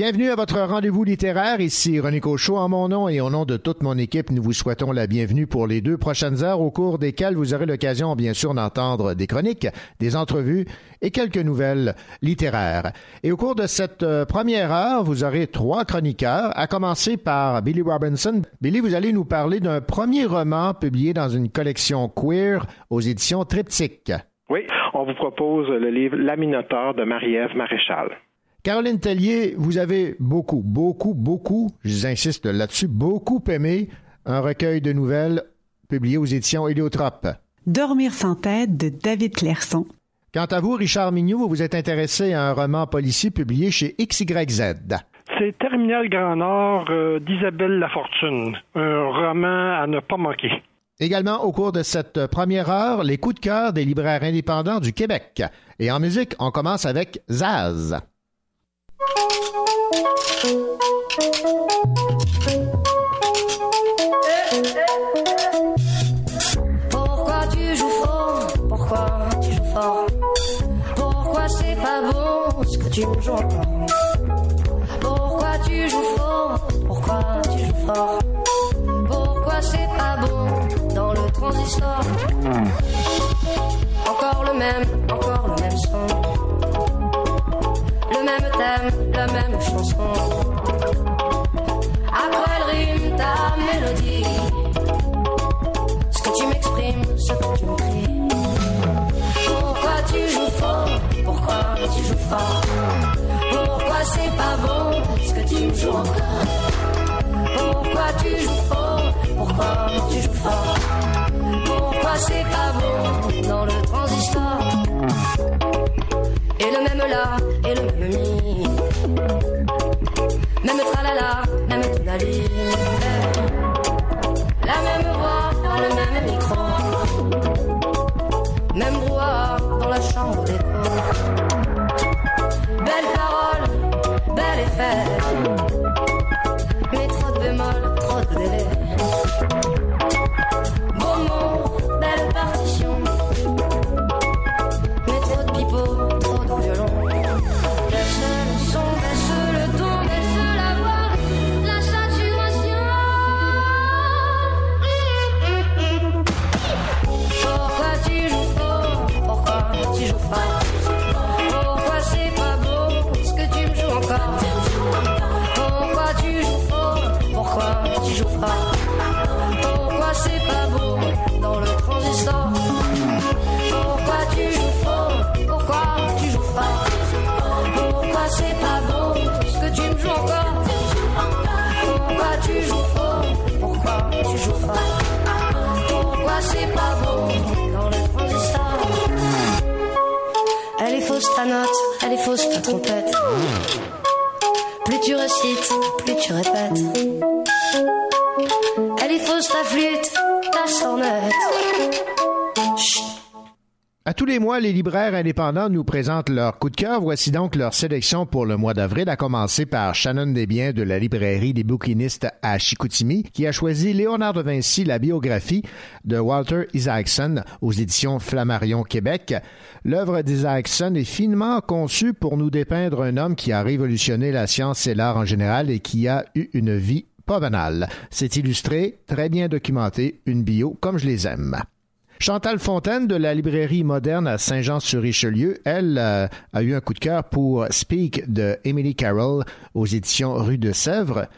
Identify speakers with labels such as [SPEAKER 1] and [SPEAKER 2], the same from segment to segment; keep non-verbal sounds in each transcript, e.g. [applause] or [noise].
[SPEAKER 1] Bienvenue à votre rendez-vous littéraire. Ici René Cochot en mon nom et au nom de toute mon équipe, nous vous souhaitons la bienvenue pour les deux prochaines heures au cours desquelles vous aurez l'occasion, bien sûr, d'entendre des chroniques, des entrevues et quelques nouvelles littéraires. Et au cours de cette euh, première heure, vous aurez trois chroniqueurs, à commencer par Billy Robinson. Billy, vous allez nous parler d'un premier roman publié dans une collection queer aux éditions Triptyque.
[SPEAKER 2] Oui, on vous propose le livre La de Marie-Ève Maréchal.
[SPEAKER 1] Caroline Tellier, vous avez beaucoup, beaucoup, beaucoup, j'insiste là-dessus, beaucoup aimé un recueil de nouvelles publié aux éditions Héliotrope.
[SPEAKER 3] Dormir sans tête de David Clairson.
[SPEAKER 1] Quant à vous, Richard Mignot, vous vous êtes intéressé à un roman policier publié chez XYZ.
[SPEAKER 4] C'est Terminal Grand Nord euh, d'Isabelle Lafortune, un roman à ne pas manquer.
[SPEAKER 1] Également, au cours de cette première heure, les coups de cœur des libraires indépendants du Québec. Et en musique, on commence avec Zaz.
[SPEAKER 5] Pourquoi tu joues fort? Pourquoi tu joues fort? Pourquoi c'est pas bon ce que tu joues Pourquoi tu joues fort? Pourquoi tu joues fort? Pourquoi c'est pas bon dans le transistor Encore le même, encore le même son le même thème, la même chanson. Après le rime, ta mélodie. Ce que tu m'exprimes, ce que tu me cries. Pourquoi tu joues fort? Pourquoi tu joues fort? Pourquoi c'est pas bon? Ce que tu me joues encore? Pourquoi tu joues fort? Pourquoi tu joues fort? Pourquoi c'est pas bon? Et le même là, et le même mi. Même tralala, même tunali. La même voix dans le même micro. Même brouhaha dans la chambre d'écho. Belle parole, bel effet. Fausse ta trompette. Plus tu récites, plus tu répètes. Elle est fausse ta flûte, ta sornette
[SPEAKER 1] À tous les mois, les libraires indépendants nous présentent leur coup de cœur. Voici donc leur sélection pour le mois d'avril, à commencer par Shannon Desbiens de la librairie des bouquinistes à Chicoutimi, qui a choisi Léonard de Vinci, la biographie de Walter Isaacson aux éditions Flammarion Québec. L'œuvre d'Isaacson est finement conçue pour nous dépeindre un homme qui a révolutionné la science et l'art en général et qui a eu une vie pas banale. C'est illustré, très bien documenté, une bio comme je les aime. Chantal Fontaine de la librairie moderne à Saint-Jean-sur-Richelieu, elle euh, a eu un coup de cœur pour Speak de Emily Carroll aux éditions Rue de Sèvres.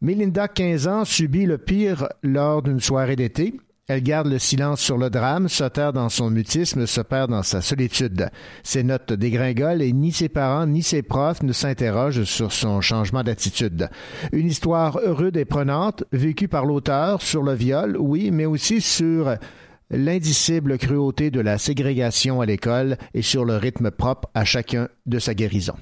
[SPEAKER 1] Melinda, 15 ans, subit le pire lors d'une soirée d'été. Elle garde le silence sur le drame, se terre dans son mutisme, se perd dans sa solitude. Ses notes dégringolent et ni ses parents ni ses profs ne s'interrogent sur son changement d'attitude. Une histoire rude et prenante, vécue par l'auteur sur le viol, oui, mais aussi sur l'indicible cruauté de la ségrégation à l'école et sur le rythme propre à chacun de sa guérison.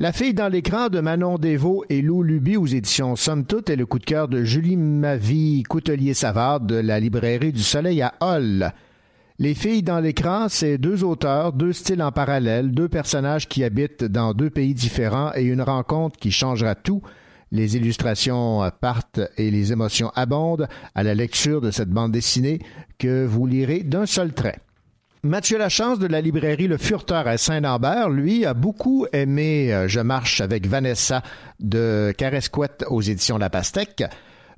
[SPEAKER 1] La fille dans l'écran de Manon Desvaux et Lou Luby aux éditions Somme Toute est le coup de cœur de Julie Mavie Coutelier-Savard de la librairie du Soleil à Hall. Les filles dans l'écran, c'est deux auteurs, deux styles en parallèle, deux personnages qui habitent dans deux pays différents et une rencontre qui changera tout. Les illustrations partent et les émotions abondent à la lecture de cette bande dessinée que vous lirez d'un seul trait. Mathieu Lachance de la librairie Le Furteur à Saint-Lambert, lui, a beaucoup aimé euh, Je marche avec Vanessa de Caresquette aux éditions La Pastèque.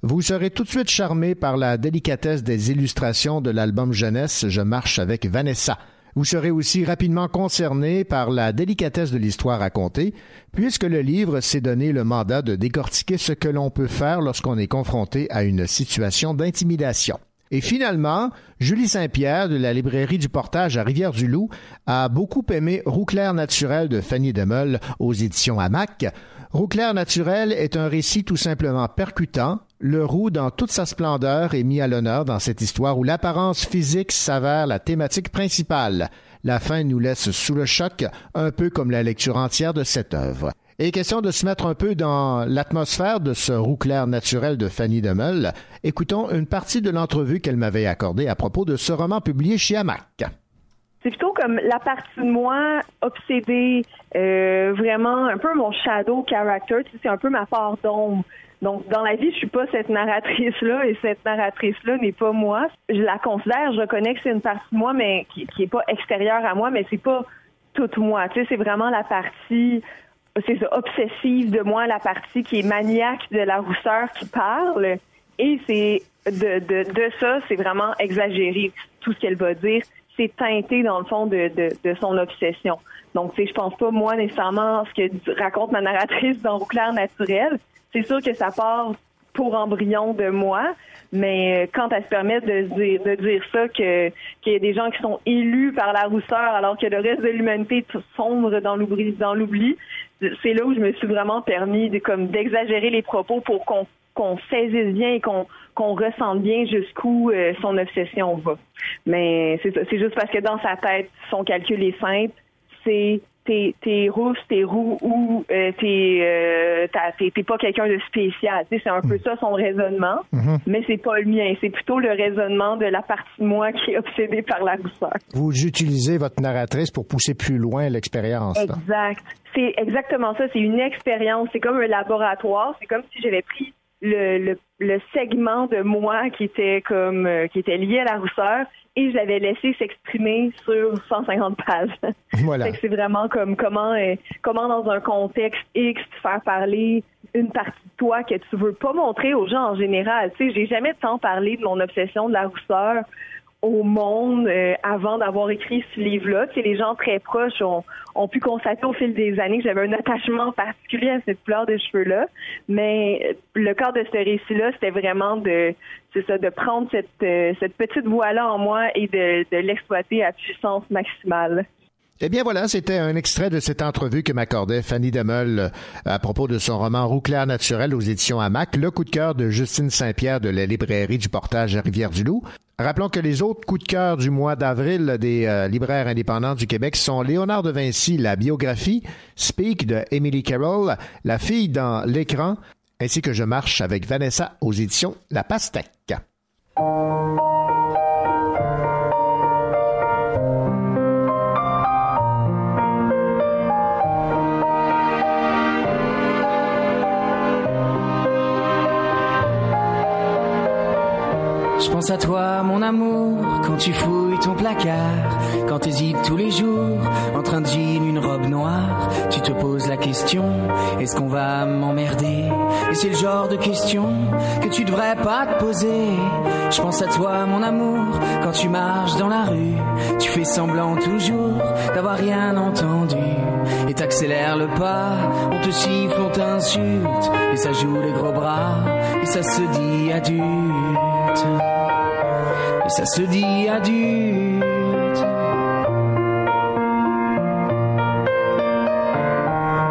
[SPEAKER 1] Vous serez tout de suite charmé par la délicatesse des illustrations de l'album jeunesse Je marche avec Vanessa. Vous serez aussi rapidement concerné par la délicatesse de l'histoire racontée, puisque le livre s'est donné le mandat de décortiquer ce que l'on peut faire lorsqu'on est confronté à une situation d'intimidation. Et finalement, Julie Saint-Pierre de la librairie du Portage à Rivière-du-Loup a beaucoup aimé Roux clair naturel de Fanny Demeul aux éditions Hamac. Roux clair naturel est un récit tout simplement percutant, le roux, dans toute sa splendeur, est mis à l'honneur dans cette histoire où l'apparence physique s'avère la thématique principale. La fin nous laisse sous le choc, un peu comme la lecture entière de cette œuvre. Et question de se mettre un peu dans l'atmosphère de ce roux clair naturel de Fanny Demeul, écoutons une partie de l'entrevue qu'elle m'avait accordée à propos de ce roman publié chez Hamac.
[SPEAKER 6] C'est plutôt comme la partie de moi obsédée, euh, vraiment un peu mon shadow character, c'est un peu ma part d'ombre. Donc, dans la vie, je suis pas cette narratrice-là et cette narratrice-là n'est pas moi. Je la considère, je reconnais que c'est une partie de moi, mais qui, qui est pas extérieure à moi, mais c'est pas toute moi. Tu sais, c'est vraiment la partie, c'est ça, obsessive de moi, la partie qui est maniaque de la rousseur qui parle. Et c'est de, de, de ça, c'est vraiment exagéré tout ce qu'elle va dire. C'est teinté dans le fond de, de, de son obsession. Donc, tu sais, je pense pas moi nécessairement ce que raconte ma narratrice dans Rouclair naturel, c'est sûr que ça part pour embryon de moi, mais quand elle se permet de dire, ça, qu'il y a des gens qui sont élus par la rousseur alors que le reste de l'humanité sombre dans l'oubli, c'est là où je me suis vraiment permis de d'exagérer les propos pour qu'on saisisse bien et qu'on qu'on ressente bien jusqu'où euh, son obsession va. Mais c'est c'est juste parce que dans sa tête, son calcul est simple, c'est t'es t'es rousse, t'es roux ou euh, t'es euh, t'es pas quelqu'un de spécial. c'est un peu ça son raisonnement,
[SPEAKER 1] Mhm.
[SPEAKER 6] mais c'est pas le mien. C'est plutôt le raisonnement de la partie de moi qui est obsédée par la rousseur.
[SPEAKER 1] Vous utilisez votre narratrice pour pousser plus loin l'expérience.
[SPEAKER 6] Exact. C'est exactement ça. C'est une expérience. C'est comme un laboratoire. C'est comme si j'avais pris le, le, le segment de moi qui était comme euh, qui était lié à la rousseur et je l'avais laissé s'exprimer sur 150 pages. [laughs]
[SPEAKER 1] Voilà.
[SPEAKER 6] C'est vraiment comme comment euh, comment dans un contexte X faire parler une partie de toi que tu veux pas montrer aux gens en général. Tu sais, j'ai jamais tant parlé de mon obsession de la rousseur au monde euh, avant d'avoir écrit ce livre-là. Tu sais, les gens très proches ont, ont pu constater au fil des années que j'avais un attachement particulier à cette couleur de cheveux-là. Mais euh, le corps de ce récit-là, c'était vraiment de c'est ça, de prendre cette, euh, cette petite voix-là en moi et de, de l'exploiter à puissance maximale.
[SPEAKER 1] Eh bien voilà, c'était un extrait de cette entrevue que m'accordait Fanny Demeul euh, à propos de son roman Roux clair naturel aux éditions Hamac, le coup de cœur de Justine Saint-Pierre de la librairie du Portage à Rivière-du-Loup. Rappelons que les autres coups de cœur du mois d'avril des euh, libraires indépendants du Québec sont Léonard de Vinci, la biographie, Speak de Emily Carroll, La fille dans l'écran, ainsi que Je marche avec Vanessa aux éditions La Pastèque.
[SPEAKER 7] Je pense à toi, mon amour, quand tu fouilles ton placard, quand t'hésites tous les jours, entre un jean, une robe noire, tu te poses la question, est-ce qu'on va m'emmerder? Et c'est le genre de question que tu devrais pas te poser. Je pense à toi, mon amour, quand tu marches dans la rue, tu fais semblant toujours d'avoir rien entendu, et t'accélères le pas, on te siffle, on t'insulte, et ça joue les gros bras, et ça se dit adulte. Et ça se dit adulte.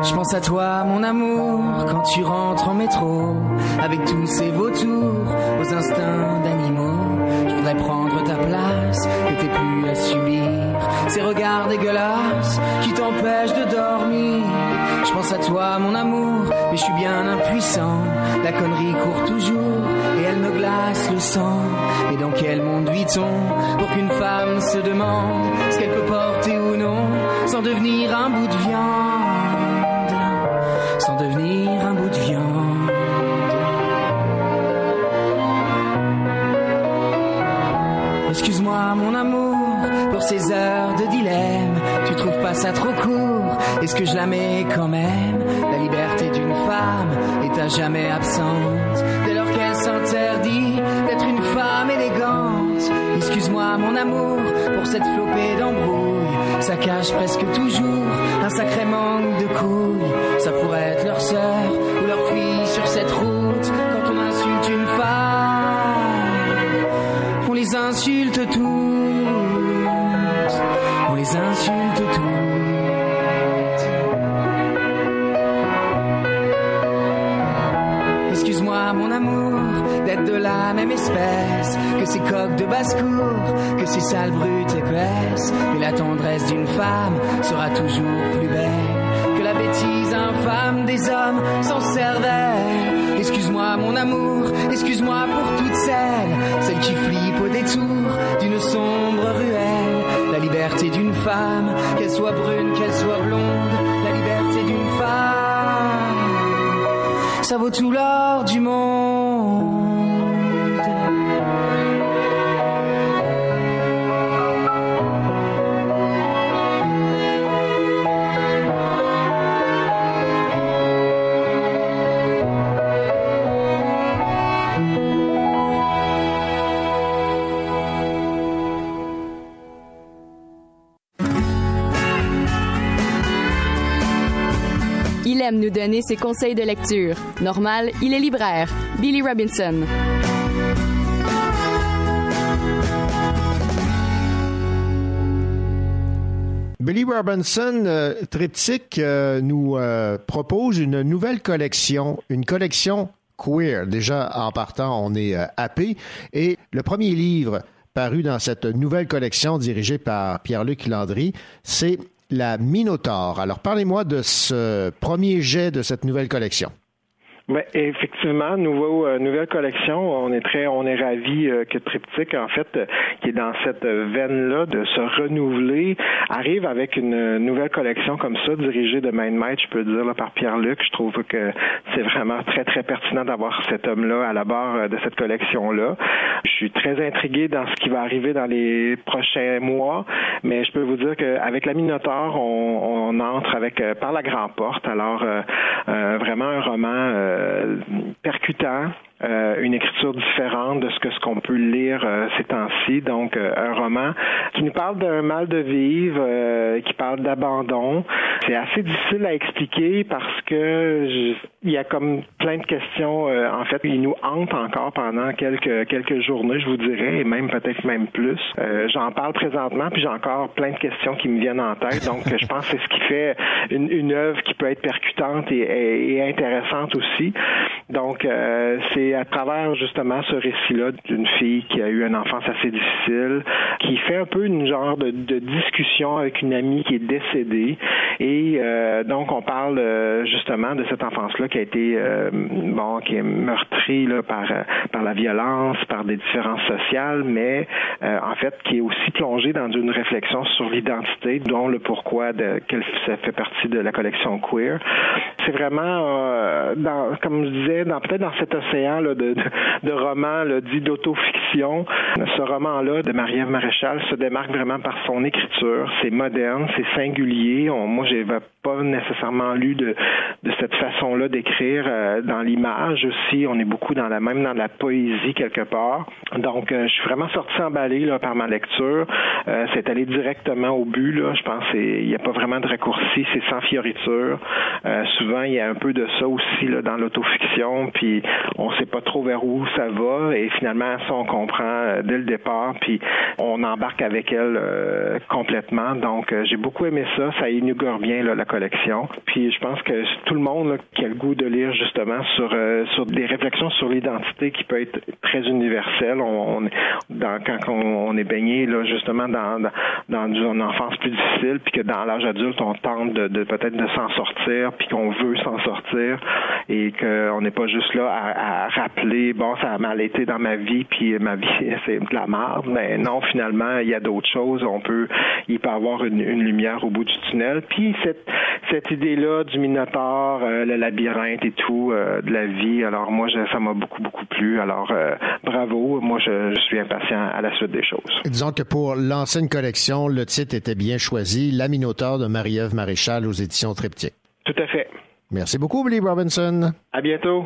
[SPEAKER 7] Je pense à toi, mon amour, quand tu rentres en métro, avec tous ces vautours, aux instincts d'animaux. Je voudrais prendre ta place, que t'aies plus à subir ces regards dégueulasses qui t'empêchent de dormir. Je pense à toi, mon amour, mais je suis bien impuissant. La connerie court toujours et elle me glace le sang. Et dans quel monde vit-on pour qu'une femme se demande ce qu'elle peut porter ou non sans devenir un bout de viande? Sans devenir un bout de viande. Excuse-moi mon amour pour ces heures de dilemme. Tu trouves pas ça trop court? Est-ce que je la mets quand même? La liberté d'une femme est à jamais absente s'interdit d'être une femme élégante. Excuse-moi mon amour pour cette flopée d'embrouilles. Ça cache presque toujours un sacré manque de couilles. Ça pourrait être leur sœur que ces sales brutes épaisses. Mais la tendresse d'une femme sera toujours plus belle que la bêtise infâme des hommes sans cervelle. Excuse-moi mon amour, excuse-moi pour toutes celles, celles qui flippent au détour d'une sombre ruelle. La liberté d'une femme, qu'elle soit brune, qu'elle soit blonde, la liberté d'une femme, ça vaut tout l'or du monde.
[SPEAKER 8] Donner ses conseils de lecture. Normal, il est libraire. Billy Robinson.
[SPEAKER 1] Billy Robinson, euh, Triptyque, euh, nous euh, propose une nouvelle collection, une collection queer. Déjà, en partant, on est happé. Et le premier livre paru dans cette nouvelle collection dirigée par Pierre-Luc Landry, c'est La Minotaure. Alors, parlez-moi de ce premier jet de cette nouvelle collection.
[SPEAKER 2] Ben, effectivement, nouveau, euh, nouvelle collection. On est très, on est ravis euh, que Triptyque, en fait, euh, qui est dans cette veine-là de se renouveler, arrive avec une nouvelle collection comme ça, dirigée de main de je peux dire, là, par Pierre-Luc. Je trouve que c'est vraiment très, très pertinent d'avoir cet homme-là à la barre de cette collection-là. Je suis très intrigué dans ce qui va arriver dans les prochains mois, mais je peux vous dire qu'avec la Minotaure, on, on entre avec par la grande porte. Alors, euh, vraiment un roman euh, percutant, euh, une écriture différente de ce que ce qu'on peut lire euh, ces temps-ci. Donc, euh, un roman qui nous parle d'un mal de vivre, euh, qui parle d'abandon. C'est assez difficile à expliquer parce que il y a comme plein de questions. euh, en fait, il nous hante encore pendant quelques quelques journées, je vous dirais, et même peut-être même plus. Euh, J'en parle présentement, puis j'ai encore plein de questions qui me viennent en tête. Donc, je pense que c'est ce qui fait une, une œuvre qui peut être percutante et, et- et intéressante aussi. Donc, euh, c'est à travers justement ce récit-là d'une fille qui a eu une enfance assez difficile, qui fait un peu une genre de, discussion avec une amie qui est décédée. Et euh, donc, on parle euh, justement de cette enfance-là qui a été, euh, bon, qui est meurtrie par, par la violence, par des différences sociales, mais en fait, qui est aussi plongée dans une réflexion sur l'identité, dont le pourquoi de, que ça fait partie de la collection queer. C'est vraiment, comme je disais, peut-être dans cet océan de, de, romans là, dits d'autofiction, ce roman-là de Marie-Ève Maréchal se démarque vraiment par son écriture. C'est moderne, c'est singulier. On, moi, j'ai pas nécessairement lu de, de cette façon-là d'écrire euh, dans l'image aussi. On est beaucoup dans la même dans la poésie quelque part. Donc, euh, je suis vraiment sorti emballé par ma lecture. Euh, c'est allé directement au but. Là. Je pense qu'il n'y a pas vraiment de raccourci. C'est sans fioriture. Souvent, il y a un peu de ça aussi là, dans l'autofiction. Puis, on sait pas trop vers où ça va. Et finalement, ça, on comprend euh, dès le départ. Puis, on embarque avec elle euh, complètement. Donc, euh, j'ai beaucoup aimé ça. Ça inaugure bien là, la collection. Puis, je pense que tout le monde là, qui a le goût de lire justement sur sur des réflexions sur l'identité qui peut être très universelle. On, on quand on, est baigné là justement dans dans, une enfance plus difficile, puis que dans l'âge adulte on tente de, de peut-être de s'en sortir, puis qu'on veut s'en sortir et qu'on n'est pas juste là à, à rappeler, bon, ça a mal été dans ma vie, puis ma vie, [laughs] c'est de la merde. Mais non, finalement, il y a d'autres choses. On peut, il peut avoir une, une lumière au bout du tunnel. Puis cette, cette idée-là du Minotaure, euh, le labyrinthe et tout, euh, de la vie, alors moi, je, ça m'a beaucoup, beaucoup plu. Alors, euh, bravo. Moi, je, je suis impatient à la suite des choses.
[SPEAKER 1] Disons que pour lancer une collection, le titre était bien choisi, La Minotaure de Marie-Ève Maréchal aux éditions Triptyque.
[SPEAKER 2] Tout à fait.
[SPEAKER 1] Merci beaucoup, Billy Robinson.
[SPEAKER 2] À bientôt.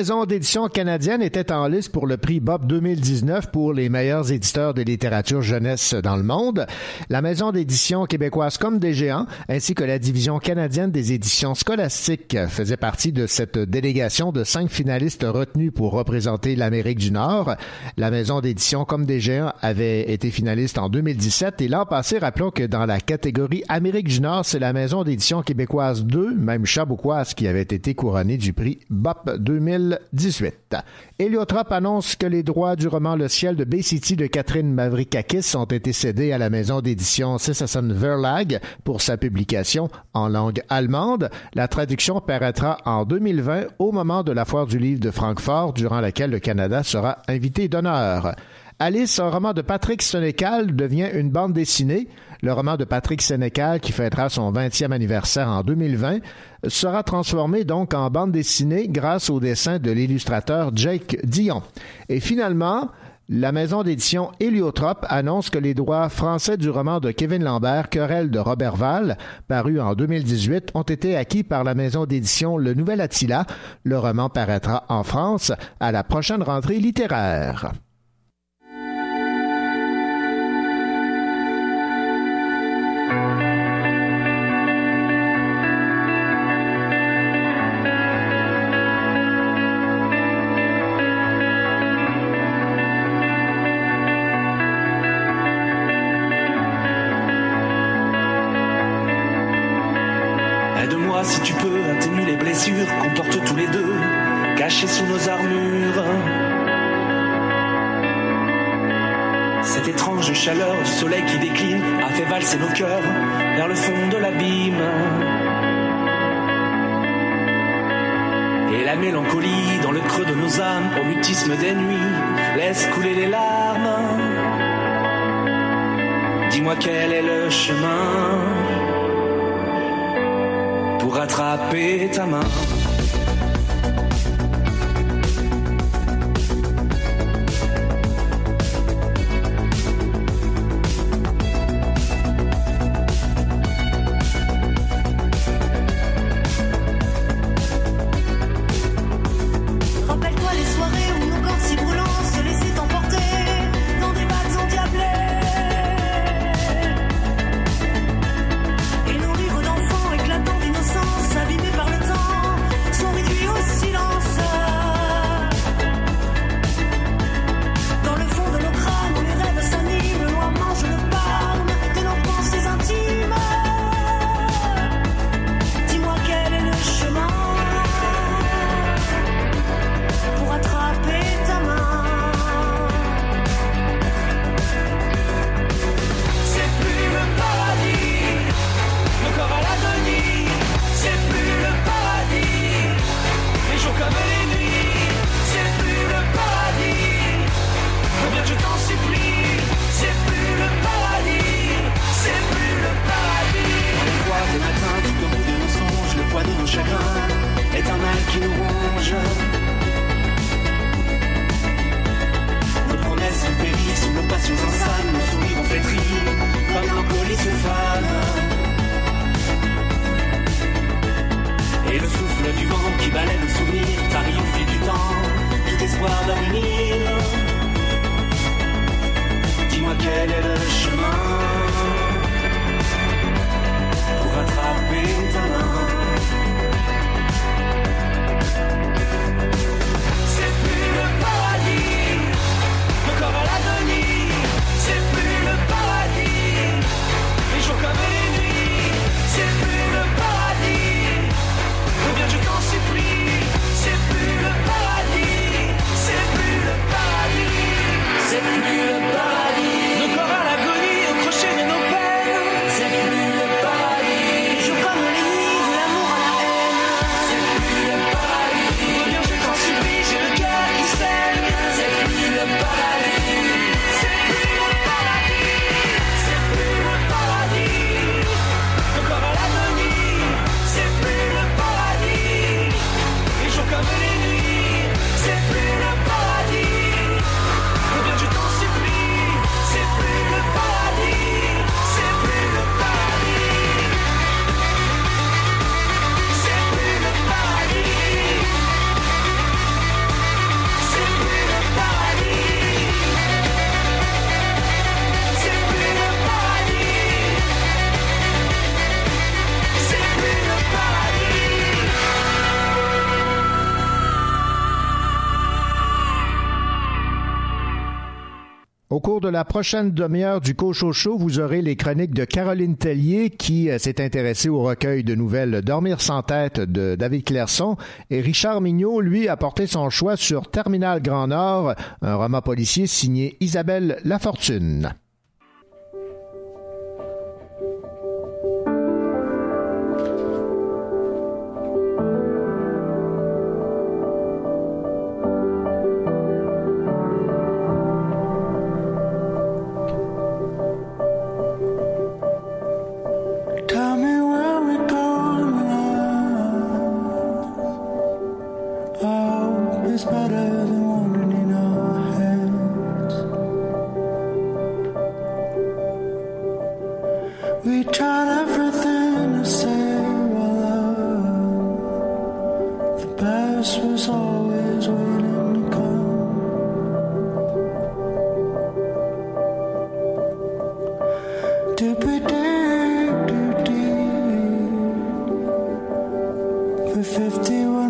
[SPEAKER 1] Deux maisons d'édition canadiennes étaient en liste pour le prix Bob 2019 pour les meilleurs éditeurs de littérature jeunesse dans le monde. La maison d'édition québécoise Comme des géants ainsi que la division canadienne des éditions scolastiques faisaient partie de cette délégation de cinq finalistes retenus pour représenter l'Amérique du Nord. La maison d'édition Comme des géants avait été finaliste en 2017 et l'an passé, rappelons que dans la catégorie Amérique du Nord, c'est la maison d'édition québécoise 2, même Chabouquoise, qui avait été couronnée du prix BOP 2018. Héliotrope annonce que les droits du roman Le ciel de Bay City de Catherine Mavrikakis ont été cédés à la maison d'édition Sissason Verlag pour sa publication en langue allemande. La traduction paraîtra en 2020 au moment de la foire du livre de Francfort, durant laquelle le Canada sera invité d'honneur. Alice, un roman de Patrick Sénécal, devient une bande dessinée. Le roman de Patrick Sénécal, qui fêtera son 20e anniversaire en 2020, sera transformé donc en bande dessinée grâce au dessin de l'illustrateur Jake Dion. Et finalement, La maison d'édition Héliotrope annonce que les droits français du roman de Kevin Lambert, Querelle de Robert Val, paru en 2018, ont été acquis par la maison d'édition Le Nouvel Attila. Le roman paraîtra en France à la prochaine rentrée littéraire.
[SPEAKER 9] Si tu peux atténuer les blessures qu'on porte tous les deux, cachées sous nos armures. Cette étrange chaleur du soleil qui décline a fait valser nos cœurs vers le fond de l'abîme. Et la mélancolie dans le creux de nos âmes, au mutisme des nuits, laisse couler les larmes. Dis-moi quel est le chemin pour attraper ta main. La
[SPEAKER 1] prochaine demi-heure du Cocho Show, vous aurez les chroniques de Caroline Tellier qui euh, s'est intéressée au recueil de nouvelles Dormir sans tête de David Clairson et Richard Mignot, lui, a porté son choix sur Terminal Grand Nord, un roman policier signé Isabelle Lafortune.
[SPEAKER 10] For 51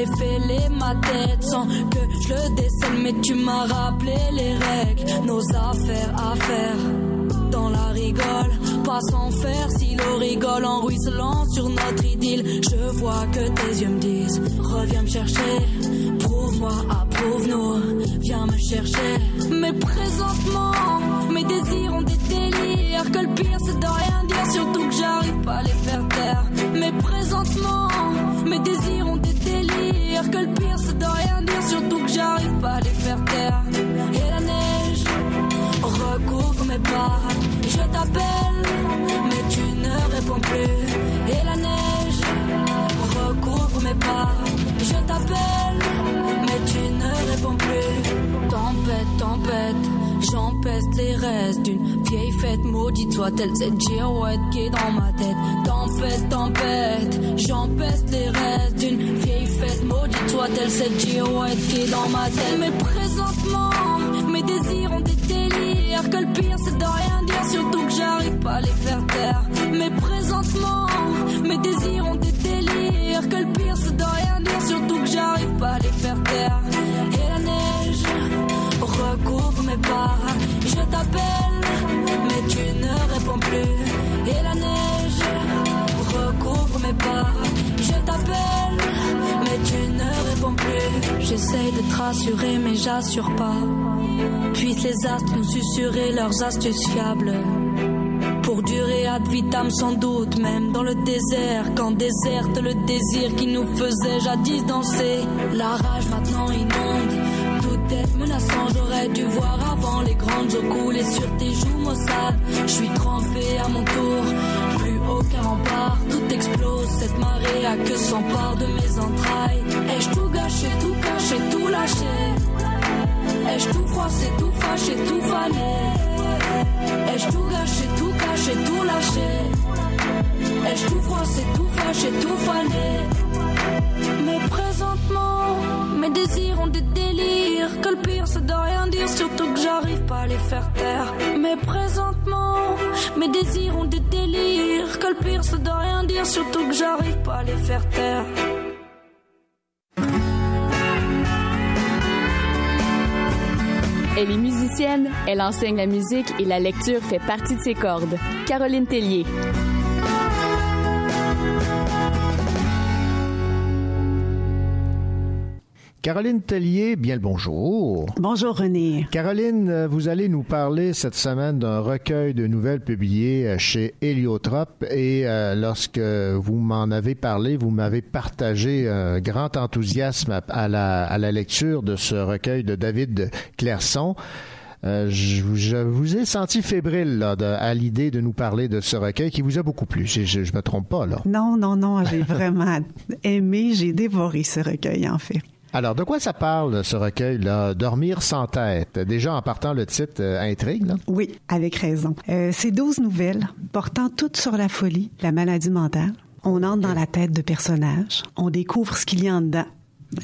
[SPEAKER 11] C'est fêlé ma tête sans que je le décèle, mais tu m'as rappelé les règles, nos affaires à faire. Dans la rigole, pas sans faire si l'eau rigole en ruisselant sur notre idylle. Je vois que tes yeux me disent, reviens me chercher, prouve-moi, approuve-nous, viens me chercher. Mais présentement, mes désirs ont des délires. Que le pire c'est de rien dire, surtout que j'arrive pas à les faire taire. Mais présentement, mes désirs ont des Que le pire c'est de rien dire, surtout que j'arrive pas à les faire taire. Et la neige recouvre mes pas. Je t'appelle, mais tu ne réponds plus. Et la neige recouvre mes pas. Je t'appelle, mais tu ne réponds plus. Tempête, tempête, J'empeste les restes d'une vieille fête maudite, soit-elle cette girouette qui est dans ma tête. Tempête, tempête, j'empeste les restes d'une vieille fête maudite, soit-elle cette girouette qui est dans ma tête. Mais présentement, mes désirs ont des délires. Que le pire c'est de rien dire, surtout que j'arrive pas à les faire J'essaye de te rassurer, mais j'assure pas. Puissent les astres nous susurrer leurs astuces fiables. Pour durer ad vitam sans doute, même dans le désert, quand déserte le désir qui nous faisait jadis danser. La rage maintenant inonde, tout est menaçant, j'aurais dû voir avant les grandes eaux couler sur tes joues maussades. Je suis trempé à mon tour, plus aucun rempart, tout explose, cette marée a que s'empare de mes entrailles. Ai-je tout gâché, tout caché, tout lâché? Ai-je tout froissé, tout fâché, tout fané Ai-je tout gâché, tout caché, tout lâché? Ai-je tout froissé, tout fâché, tout fané Mais présentement, mes désirs ont des délires. Que le pire c'est de rien dire, surtout que j'arrive pas à les faire taire. Mais présentement, mes désirs ont des délires Que le pire c'est de rien dire, surtout que j'arrive pas à les faire taire
[SPEAKER 8] Elle est musicienne, elle enseigne la musique et la lecture fait partie de ses cordes. Caroline Tellier.
[SPEAKER 1] Caroline Tellier, bien le bonjour.
[SPEAKER 3] Bonjour René.
[SPEAKER 1] Caroline, euh, vous allez nous parler cette semaine d'un recueil de nouvelles publiées euh, chez Héliotrope et euh, lorsque vous m'en avez parlé, vous m'avez partagé un grand enthousiasme à, la, à la lecture de ce recueil de David Clairson. Euh, je, je vous ai senti fébrile là, de- à l'idée de nous parler de ce recueil qui vous a beaucoup plu. Je, je, je me trompe pas là.
[SPEAKER 3] Non, non, non, j'ai [laughs] vraiment aimé, j'ai dévoré ce recueil en fait.
[SPEAKER 1] Alors, de quoi ça parle, ce recueil-là? Dormir sans tête. Déjà, en partant, le titre euh, intrigue, là.
[SPEAKER 3] Oui, avec raison. Euh, c'est 12 nouvelles portant toutes sur la folie, la maladie mentale. On entre dans la tête de personnages, on découvre ce qu'il y a en dedans.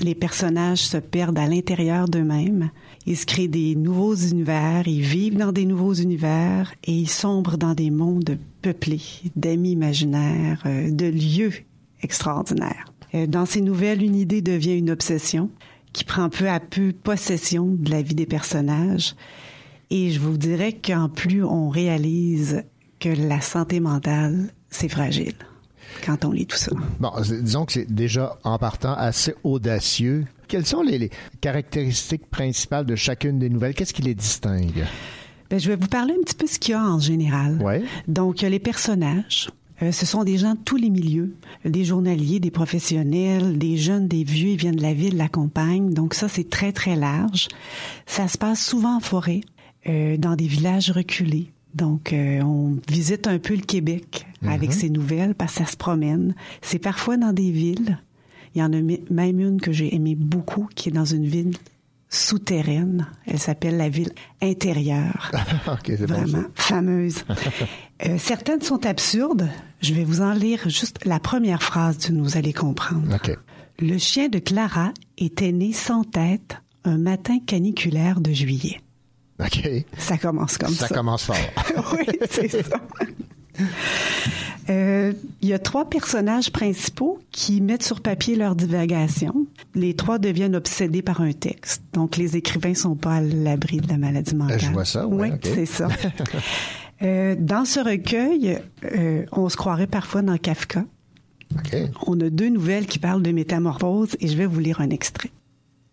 [SPEAKER 3] Les personnages se perdent à l'intérieur d'eux-mêmes. Ils se créent des nouveaux univers, ils vivent dans des nouveaux univers et ils sombrent dans des mondes peuplés d'amis imaginaires, euh, de lieux extraordinaires. Euh, Dans ces nouvelles, une idée devient une obsession qui prend peu à peu possession de la vie des personnages. Et je vous dirais qu'en plus on réalise que la santé mentale, c'est fragile quand on lit tout ça.
[SPEAKER 1] Bon, disons que c'est déjà, en partant, assez audacieux. Quelles sont les, les caractéristiques principales de chacune des nouvelles? Qu'est-ce qui les distingue?
[SPEAKER 3] Ben, je vais vous parler un petit peu ce qu'il y a en général.
[SPEAKER 1] Ouais.
[SPEAKER 3] Donc, euh, les personnages, euh, ce sont des gens de tous les milieux, des journaliers, des professionnels, des jeunes, des vieux, ils viennent de la ville, de la campagne. Donc ça, c'est très, très large. Ça se passe souvent en forêt, euh, dans des villages reculés. Donc, euh, on visite un peu le Québec avec ces nouvelles parce que ça se promène. C'est parfois dans des villes. Il y en a même une que j'ai aimée beaucoup, qui est dans une ville souterraine. Elle s'appelle la ville intérieure. [laughs]
[SPEAKER 1] OK, c'est bon,
[SPEAKER 3] Vraiment
[SPEAKER 1] ça.
[SPEAKER 3] fameuse. [laughs] Euh, certaines sont absurdes. Je vais vous en lire juste la première phrase, vous allez comprendre. Le chien de Clara était né sans tête un matin caniculaire de juillet.
[SPEAKER 1] OK.
[SPEAKER 3] Ça commence comme ça.
[SPEAKER 1] Ça commence fort. [laughs]
[SPEAKER 3] oui, c'est ça. Euh, Il y a trois personnages principaux qui mettent sur papier leur divagation. Les trois deviennent obsédés par un texte. Donc, les écrivains sont pas à l'abri de la maladie mentale.
[SPEAKER 1] je vois ça, ouais,
[SPEAKER 3] oui.
[SPEAKER 1] ok.
[SPEAKER 3] c'est ça. [laughs] Euh, dans ce recueil, euh, on se croirait parfois dans Kafka. On a deux nouvelles qui parlent de métamorphose et je vais vous lire un extrait.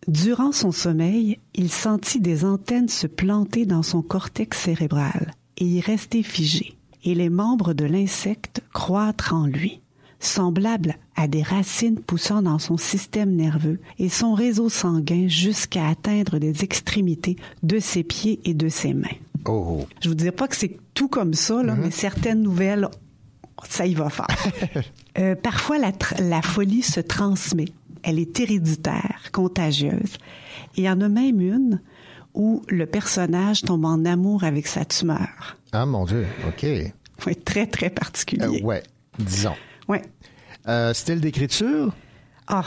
[SPEAKER 3] Durant son sommeil, il sentit des antennes se planter dans son cortex cérébral et y rester figées, et les membres de l'insecte croître en lui, semblables à des racines poussant dans son système nerveux et son réseau sanguin jusqu'à atteindre des extrémités de ses pieds et de ses mains.
[SPEAKER 1] Oh.
[SPEAKER 3] Je vous dirais pas que c'est tout comme ça, là, mais certaines nouvelles, ça y va fort. [laughs] Euh, parfois, la, folie se transmet. Elle est héréditaire, contagieuse. Et il y en a même une où le personnage tombe en amour avec sa tumeur.
[SPEAKER 1] Ah, mon Dieu. OK.
[SPEAKER 3] Oui, très, très particulier.
[SPEAKER 1] Euh, ouais, disons.
[SPEAKER 3] Ouais.
[SPEAKER 1] Euh, style d'écriture?
[SPEAKER 3] Ah,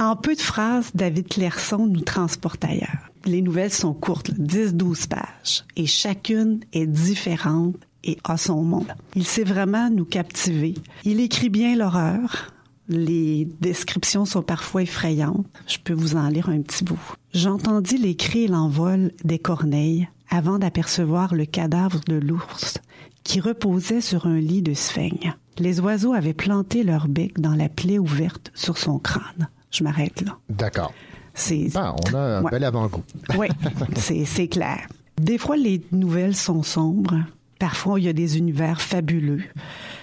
[SPEAKER 3] en peu de phrases, David Clairson nous transporte ailleurs. Les nouvelles sont courtes, 10-12 pages, et chacune est différente et a son monde. Il sait vraiment nous captiver. Il écrit bien l'horreur. Les descriptions sont parfois effrayantes. Je peux vous en lire un petit bout. J'entendis les cris et l'envol des corneilles avant d'apercevoir le cadavre de l'ours qui reposait sur un lit de sphaigne. Les oiseaux avaient planté leur bec dans la plaie ouverte sur son crâne. Je m'arrête là.
[SPEAKER 1] D'accord.
[SPEAKER 3] C'est
[SPEAKER 1] on a un
[SPEAKER 3] Ouais.
[SPEAKER 1] bel avant-goût.
[SPEAKER 3] oui, c'est clair. Des fois, les nouvelles sont sombres. Parfois, il y a des univers fabuleux.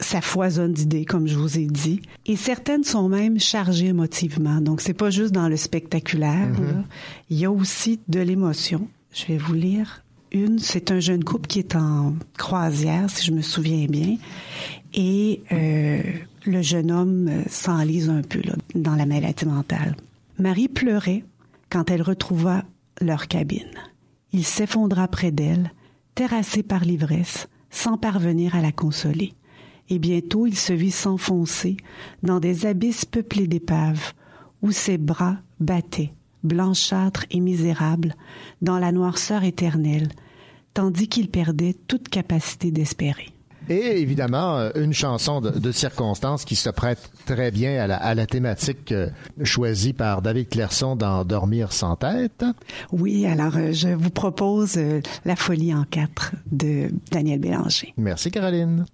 [SPEAKER 3] Ça foisonne d'idées, comme je vous ai dit. Et certaines sont même chargées émotivement. Donc, c'est pas juste dans le spectaculaire. là. Il y a aussi de l'émotion. Je vais vous lire une. C'est un jeune couple qui est en croisière, si je me souviens bien. Et euh, le jeune homme euh, s'enlise un peu là, dans la maladie mentale. Marie pleurait quand elle retrouva leur cabine. Il s'effondra près d'elle, terrassé par l'ivresse, sans parvenir à la consoler. Et bientôt il se vit s'enfoncer dans des abysses peuplés d'épaves, où ses bras battaient, blanchâtres et misérables, dans la noirceur éternelle, tandis qu'il perdait toute capacité d'espérer.
[SPEAKER 1] Et évidemment, euh, une chanson de, de circonstance qui se prête très bien à la, à la thématique euh, choisie par David Clairson dans Dormir sans tête.
[SPEAKER 3] Oui, alors euh, je vous propose La folie en quatre de Daniel Bélanger.
[SPEAKER 1] Merci Caroline.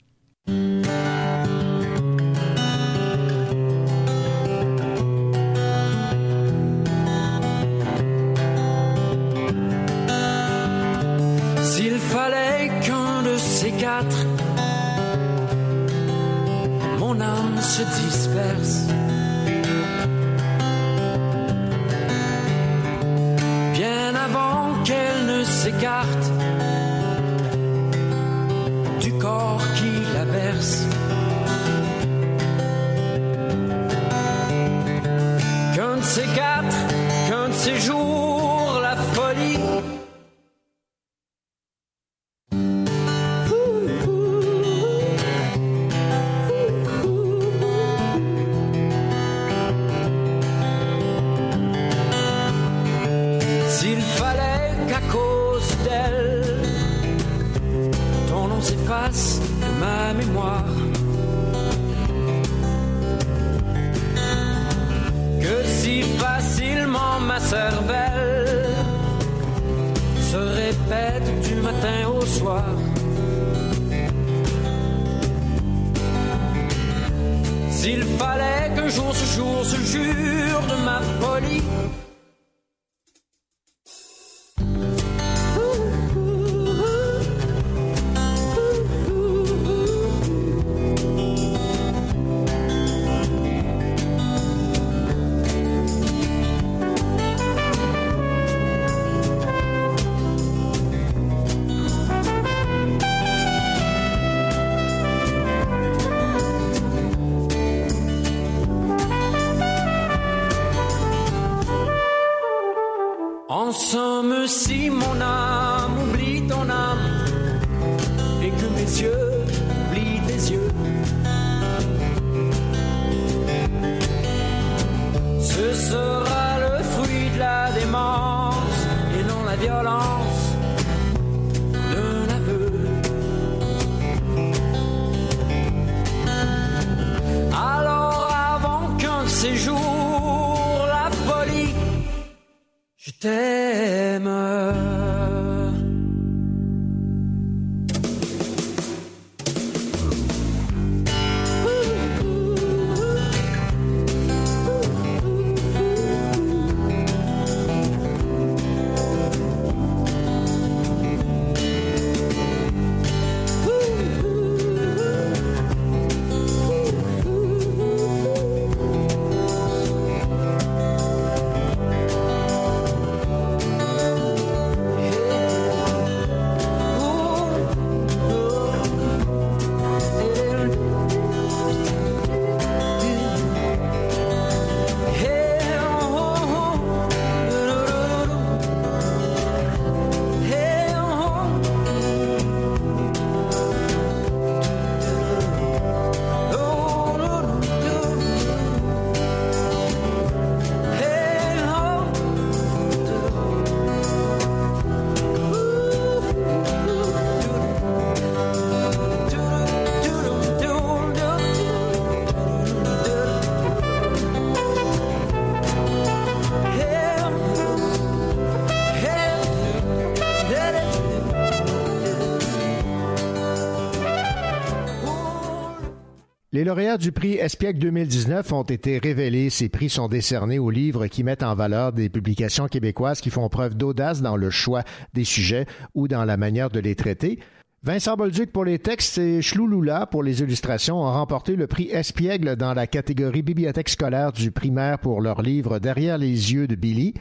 [SPEAKER 9] S'il fallait qu'un de ces quatre, se disperse. Bien avant qu'elle ne s'écarte du corps qui la berce. Qu'un de ces quatre, qu'un de ces jours,
[SPEAKER 1] Les lauréats du prix Espiègle 2019 ont été révélés. Ces prix sont décernés aux livres qui mettent en valeur des publications québécoises qui font preuve d'audace dans le choix des sujets ou dans la manière de les traiter. Vincent Bolduc pour les textes et Chlouloula pour les illustrations ont remporté le prix Espiègle dans la catégorie bibliothèque scolaire du primaire pour leur livre Derrière les yeux de Billy.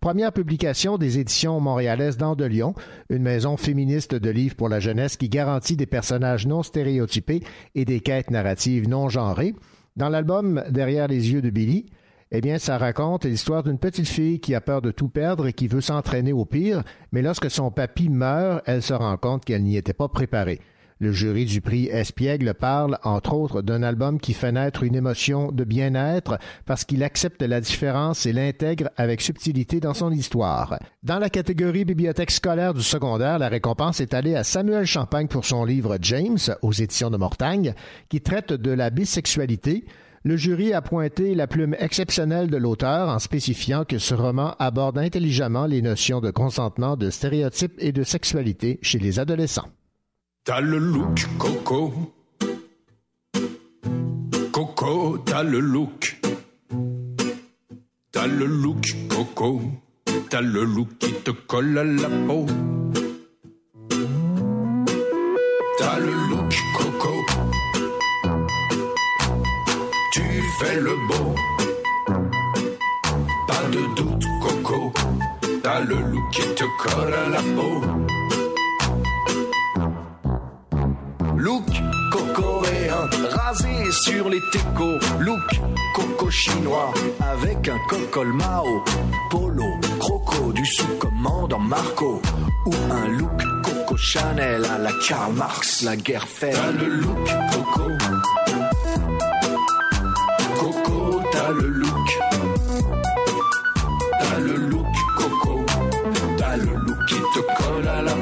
[SPEAKER 1] Première publication des éditions montréalaises d'Andelion, une maison féministe de livres pour la jeunesse qui garantit des personnages non stéréotypés et des quêtes narratives non genrées. Dans l'album Derrière les yeux de Billy, eh bien, ça raconte l'histoire d'une petite fille qui a peur de tout perdre et qui veut s'entraîner au pire, mais lorsque son papy meurt, elle se rend compte qu'elle n'y était pas préparée. Le jury du prix Espiègle parle, entre autres, d'un album qui fait naître une émotion de bien-être parce qu'il accepte la différence et l'intègre avec subtilité dans son histoire. Dans la catégorie bibliothèque scolaire du secondaire, la récompense est allée à Samuel Champagne pour son livre James, aux éditions de Mortagne, qui traite de la bisexualité. Le jury a pointé la plume exceptionnelle de l'auteur en spécifiant que ce roman aborde intelligemment les notions de consentement, de stéréotypes et de sexualité chez les adolescents.
[SPEAKER 12] T'as le look, Coco. Coco, t'as le look. T'as le look, Coco. T'as le look qui te colle à la peau. T'as le look, Coco. Tu fais le beau. Pas de doute, Coco. T'as le look qui te colle à la peau.
[SPEAKER 13] Look cocoréen, rasé sur les técos. Look coco chinois, avec un cocol Mao. Polo, croco, du sous-commandant Marco. Ou un look coco Chanel à la Karl Marx, la guerre fait.
[SPEAKER 12] T'as le look coco. Coco, t'as le look. T'as le look coco. T'as le look qui te colle à la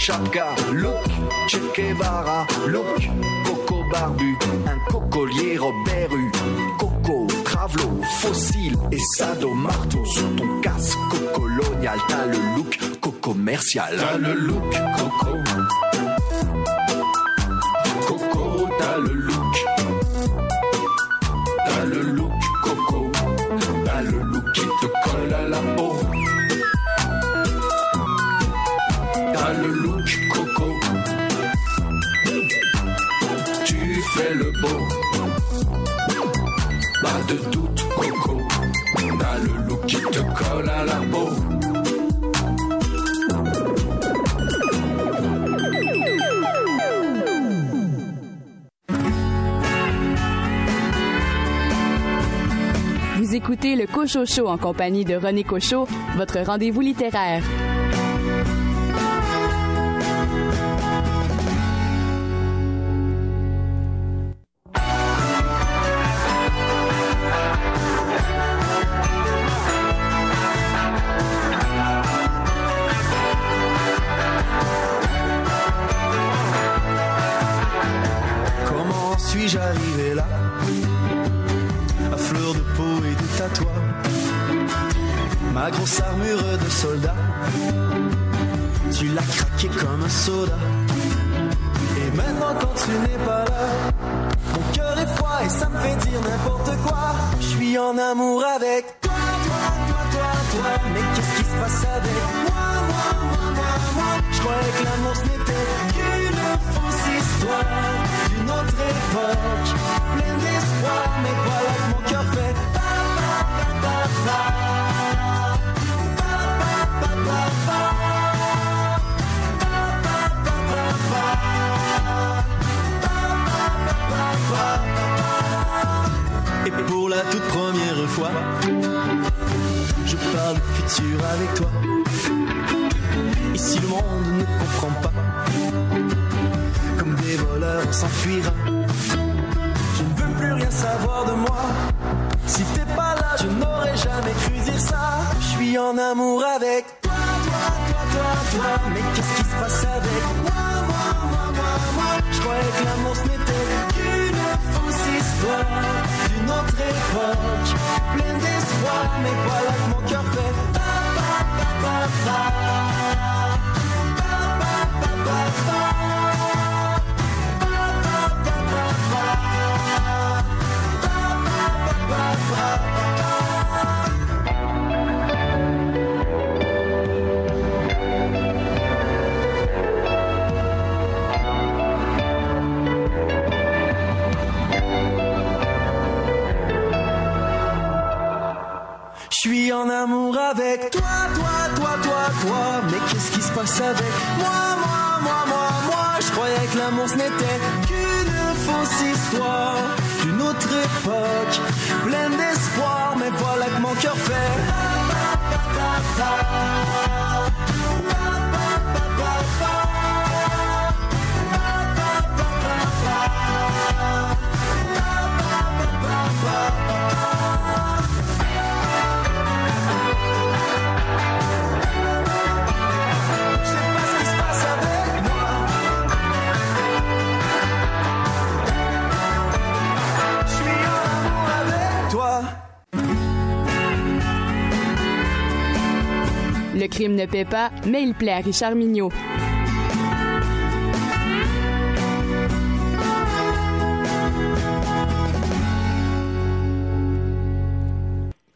[SPEAKER 13] Coco Chapka, look Che Guevara, look Coco Barbu, un cocolier Robert Hue, Coco Travelo, fossile et sado marteau sur ton casque colonial. T'as le look Coco commercial.
[SPEAKER 12] T'as le look coco. Coco, t'as le look. T'as le look coco. T'as le de coco. T'as le qui te colle à la peau.
[SPEAKER 10] Vous écoutez le Cocho Show en compagnie de René Cocho, votre rendez-vous littéraire.
[SPEAKER 8] Paie pas, mais il plaît à Richard Mignot.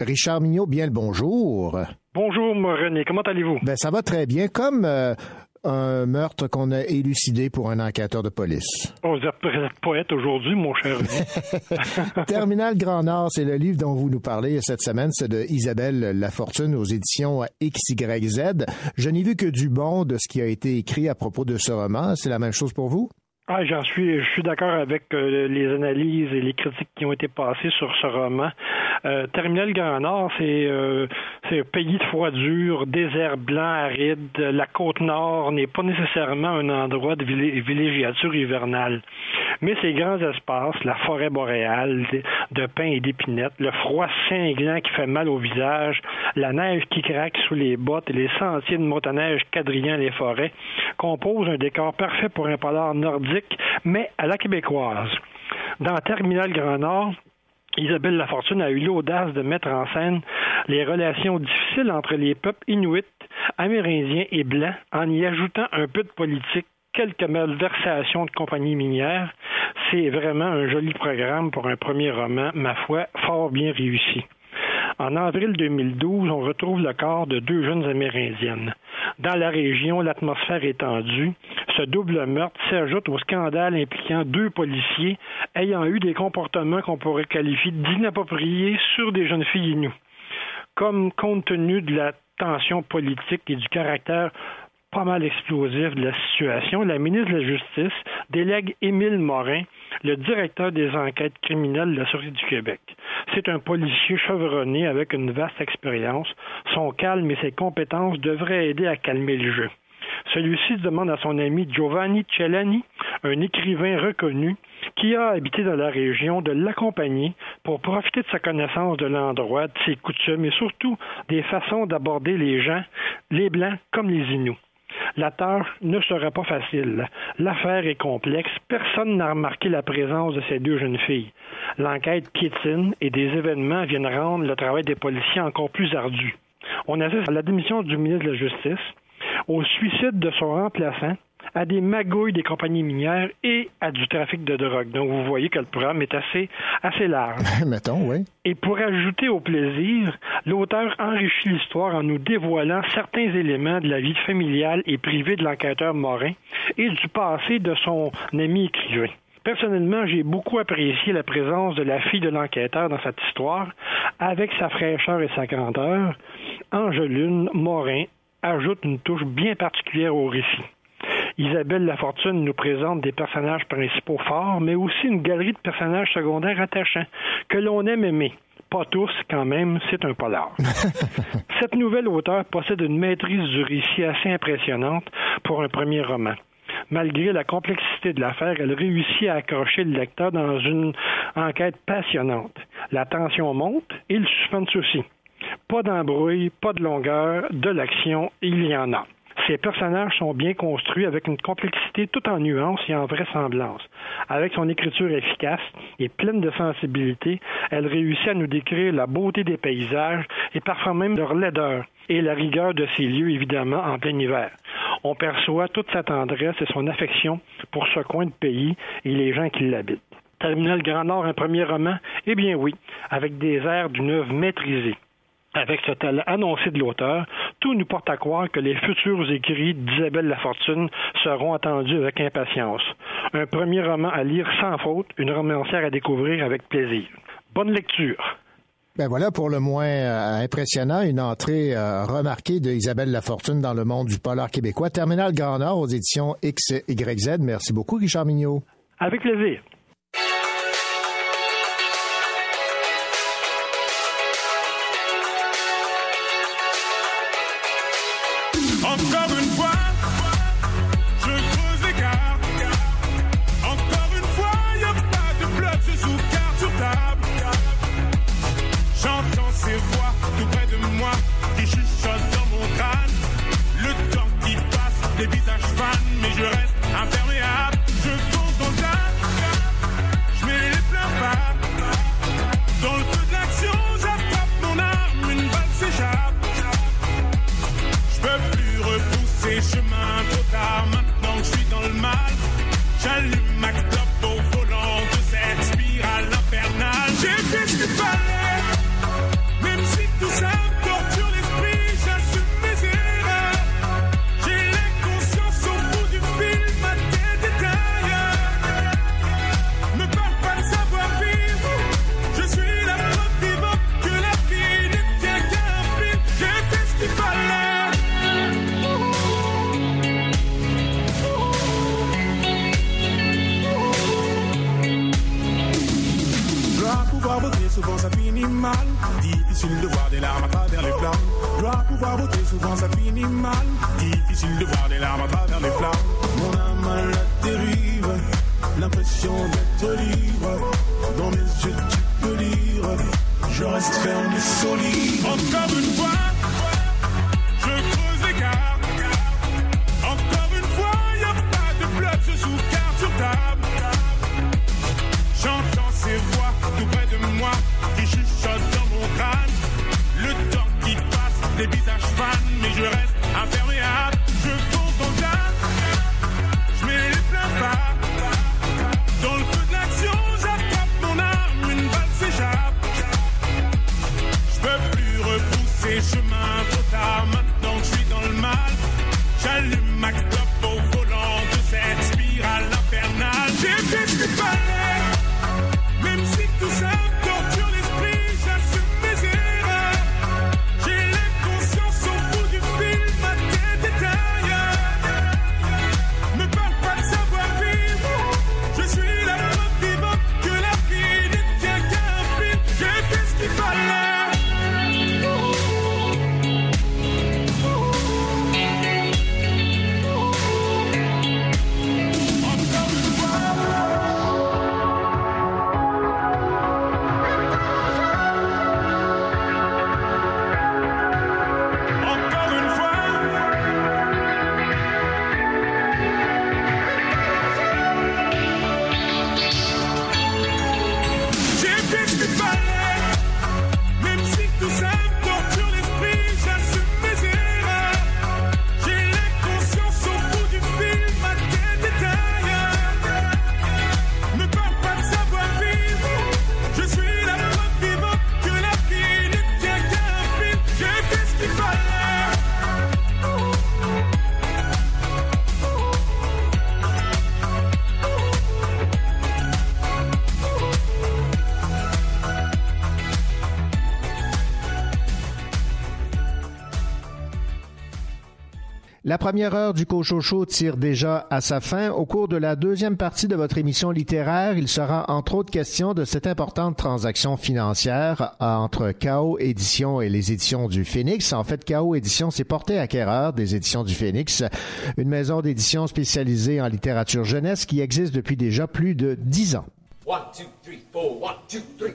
[SPEAKER 1] Richard Mignot, bien le bonjour.
[SPEAKER 4] Bonjour, René. Comment allez-vous?
[SPEAKER 1] Ben, ça va très bien, comme euh, un meurtre qu'on a élucidé pour un enquêteur de police.
[SPEAKER 4] Oh, vous êtes poète aujourd'hui, mon cher. [laughs]
[SPEAKER 1] Terminal Grand Nord, c'est le livre dont vous nous parlez cette semaine, c'est de Isabelle Lafortune aux éditions XYZ. Je n'ai vu que du bon de ce qui a été écrit à propos de ce roman. C'est la même chose pour vous?
[SPEAKER 4] Ah, j'en suis, je suis d'accord avec euh, les analyses et les critiques qui ont été passées sur ce roman. Euh, Terminal Grand Nord, c'est euh, c'est un pays de froidure, désert blanc aride. La côte nord n'est pas nécessairement un endroit de villégiature hivernale. Mais ces grands espaces, la forêt boréale, de- de pins et d'épinettes, le froid cinglant qui fait mal au visage, la neige qui craque sous les bottes et les sentiers de motoneige quadrillant les forêts, composent un décor parfait pour un polar nordique, mais à la québécoise. Dans Terminal Grand Nord, Isabelle Lafortune a eu l'audace de mettre en scène les relations difficiles entre les peuples inuits, amérindiens et blancs en y ajoutant un peu de politique, quelques malversations de compagnies minières. C'est vraiment un joli programme pour un premier roman, ma foi, fort bien réussi. En avril 2012, on retrouve le corps de deux jeunes Amérindiennes. Dans la région, l'atmosphère est tendue. Ce double meurtre s'ajoute au scandale impliquant deux policiers ayant eu des comportements qu'on pourrait qualifier d'inappropriés sur des jeunes filles inoues. Comme compte tenu de la tension politique et du caractère pas mal explosif de la situation, la ministre de la Justice délègue Émile Morin, le directeur des enquêtes criminelles de la Sûreté du Québec. C'est un policier chevronné avec une vaste expérience. Son calme et ses compétences devraient aider à calmer le jeu. Celui-ci demande à son ami Giovanni Cellani, un écrivain reconnu, qui a habité dans la région, de l'accompagner pour profiter de sa connaissance de l'endroit, de ses coutumes et surtout des façons d'aborder les gens, les Blancs comme les Inuits. La tâche ne sera pas facile. L'affaire est complexe. Personne n'a remarqué la présence de ces deux jeunes filles. L'enquête piétine et des événements viennent rendre le travail des policiers encore plus ardu. On assiste à la démission du ministre de la Justice, au suicide de son remplaçant, à des magouilles des compagnies minières et à du trafic de drogue. Donc, vous voyez que le programme est assez, assez large. [laughs]
[SPEAKER 1] Mettons, oui.
[SPEAKER 4] Et pour ajouter au plaisir, l'auteur enrichit l'histoire en nous dévoilant certains éléments de la vie familiale et privée de l'enquêteur Morin et du passé de son ami écrivain. Personnellement, j'ai beaucoup apprécié la présence de la fille de l'enquêteur dans cette histoire, avec sa fraîcheur et sa grandeur. Angeline Morin ajoute une touche bien particulière au récit. Isabelle Lafortune nous présente des personnages principaux forts, mais aussi une galerie de personnages secondaires attachants que l'on aime aimer. Pas tous, quand même, c'est un polar. [laughs] Cette nouvelle auteure possède une maîtrise du récit assez impressionnante pour un premier roman. Malgré la complexité de l'affaire, elle réussit à accrocher le lecteur dans une enquête passionnante. La tension monte et le suspense aussi. Pas d'embrouille, pas de longueur, de l'action, il y en a. Ces personnages sont bien construits avec une complexité tout en nuances et en vraisemblance. Avec son écriture efficace et pleine de sensibilité, elle réussit à nous décrire la beauté des paysages et parfois même leur laideur et la rigueur de ces lieux, évidemment, en plein hiver. On perçoit toute sa tendresse et son affection pour ce coin de pays et les gens qui l'habitent. Terminal Grand Nord, un premier roman? Eh bien oui, avec des airs d'une œuvre maîtrisée avec ce talent annoncé de l'auteur, tout nous porte à croire que les futurs écrits d'Isabelle Lafortune seront attendus avec impatience. Un premier roman à lire sans faute, une romancière à découvrir avec plaisir. Bonne lecture.
[SPEAKER 1] Ben voilà pour le moins euh, impressionnant, une entrée euh, remarquée de Isabelle Lafortune dans le monde du polar québécois. Terminal Grand Nord aux éditions XYZ. Merci beaucoup, Richard Mignot.
[SPEAKER 14] Avec plaisir.
[SPEAKER 1] première heure du Cochocho tire déjà à sa fin. Au cours de la deuxième partie de votre émission littéraire, il sera entre autres question de cette importante transaction financière euh, entre KO Éditions et les éditions du Phoenix. En fait, KO Éditions s'est porté acquéreur des éditions du Phoenix, une maison d'édition spécialisée en littérature jeunesse qui existe depuis déjà plus de dix ans.
[SPEAKER 15] One, two, three, four, one, two, three,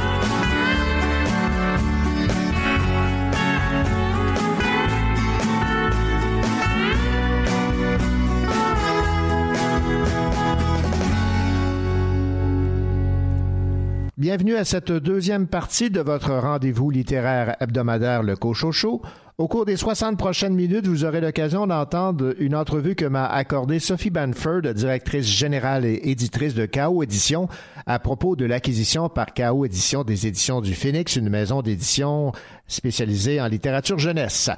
[SPEAKER 1] Bienvenue à cette deuxième partie de votre rendez-vous littéraire hebdomadaire Le Cochocho. Au cours des 60 prochaines minutes, vous aurez l'occasion d'entendre une entrevue que m'a accordée Sophie Banford, directrice générale et éditrice de KO Édition, à propos de l'acquisition par KO Édition des éditions du Phoenix, une maison d'édition spécialisée en littérature jeunesse.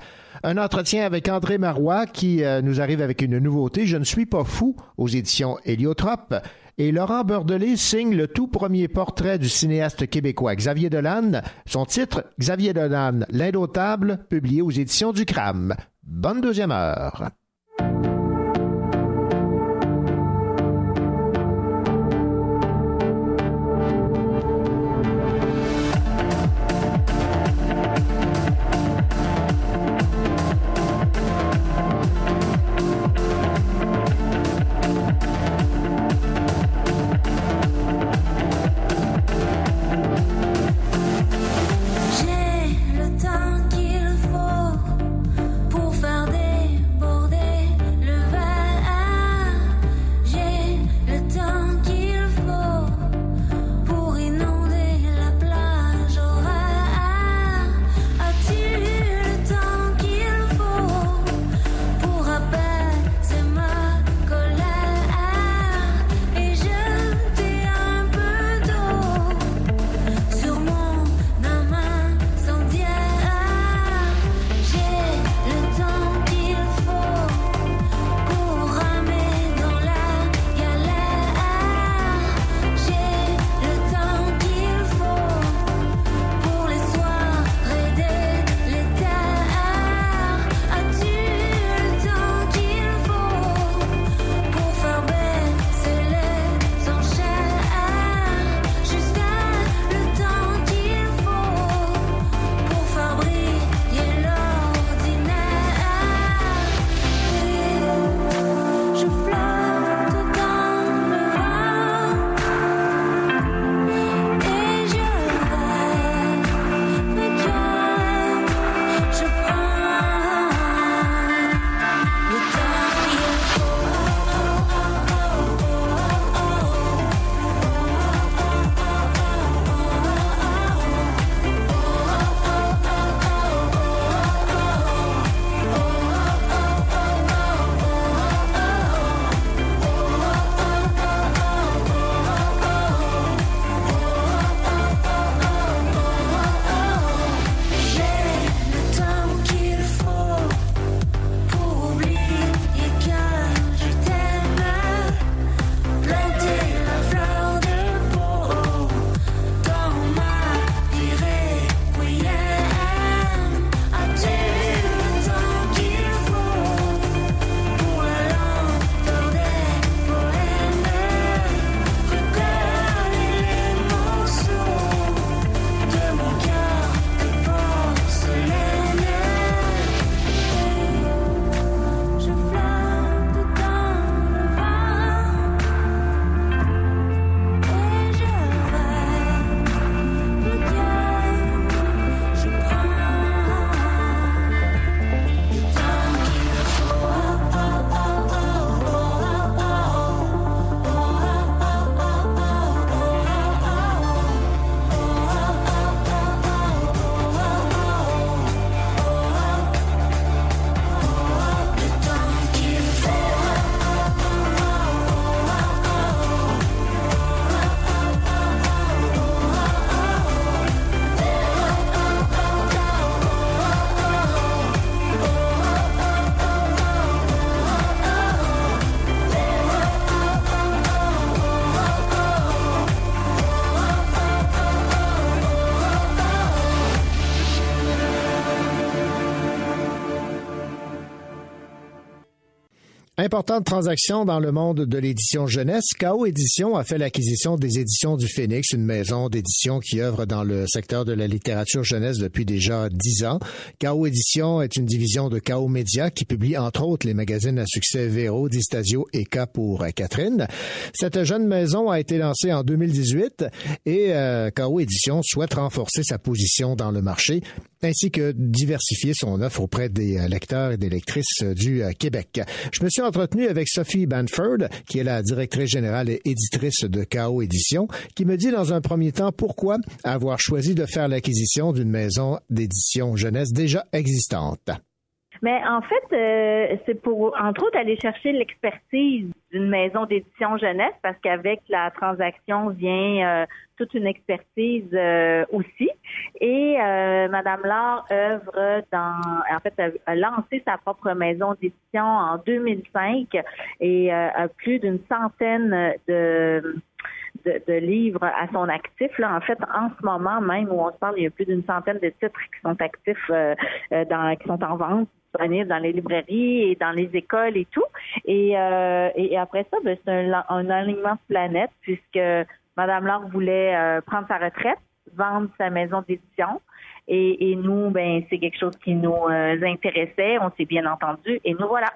[SPEAKER 1] Un entretien avec André Marois qui euh, nous arrive avec une nouveauté, Je ne suis pas fou, aux éditions Héliotrope. Et Laurent Bordelais signe le tout premier portrait du cinéaste québécois Xavier Dolan. Son titre, Xavier Dolan, l'Indotable, publié aux éditions du CRAM. Bonne deuxième heure. Importante transaction dans le monde de l'édition jeunesse. KO Édition a fait l'acquisition des éditions du Phoenix, une maison d'édition qui œuvre dans le secteur de la littérature jeunesse depuis déjà dix ans. KO Édition est une division de KO Média qui publie entre autres les magazines à succès Véro, Distasio et K pour Catherine. Cette jeune maison a été lancée en 2018 et euh, KO Édition souhaite renforcer sa position dans le marché ainsi que diversifier son offre auprès des euh, lecteurs et des lectrices euh, du euh, Québec. Je me suis entretenu avec Sophie Banford, qui est la directrice générale et éditrice de KO Édition, qui me dit dans un premier temps pourquoi avoir choisi de faire l'acquisition d'une maison d'édition jeunesse déjà existante.
[SPEAKER 16] Mais en fait, euh, c'est pour, entre autres, aller chercher l'expertise d'une maison d'édition jeunesse, parce qu'avec la transaction vient euh, toute une expertise euh, aussi. Et euh, Madame Laure œuvre dans, en fait, a, lancé sa propre maison d'édition en 2005 et euh, a plus d'une centaine de de, de livres à son actif. Là, en fait, en ce moment même où on se parle, il y a plus d'une centaine de titres qui sont actifs, euh, euh, dans, qui sont en vente disponibles dans les librairies et dans les écoles et tout. Et, euh, et après ça, ben, c'est un, un alignement de planète puisque Madame Laure voulait euh, prendre sa retraite, vendre sa maison d'édition. Et, et nous, ben, c'est quelque chose qui nous euh, intéressait. On s'est bien entendu. Et nous voilà.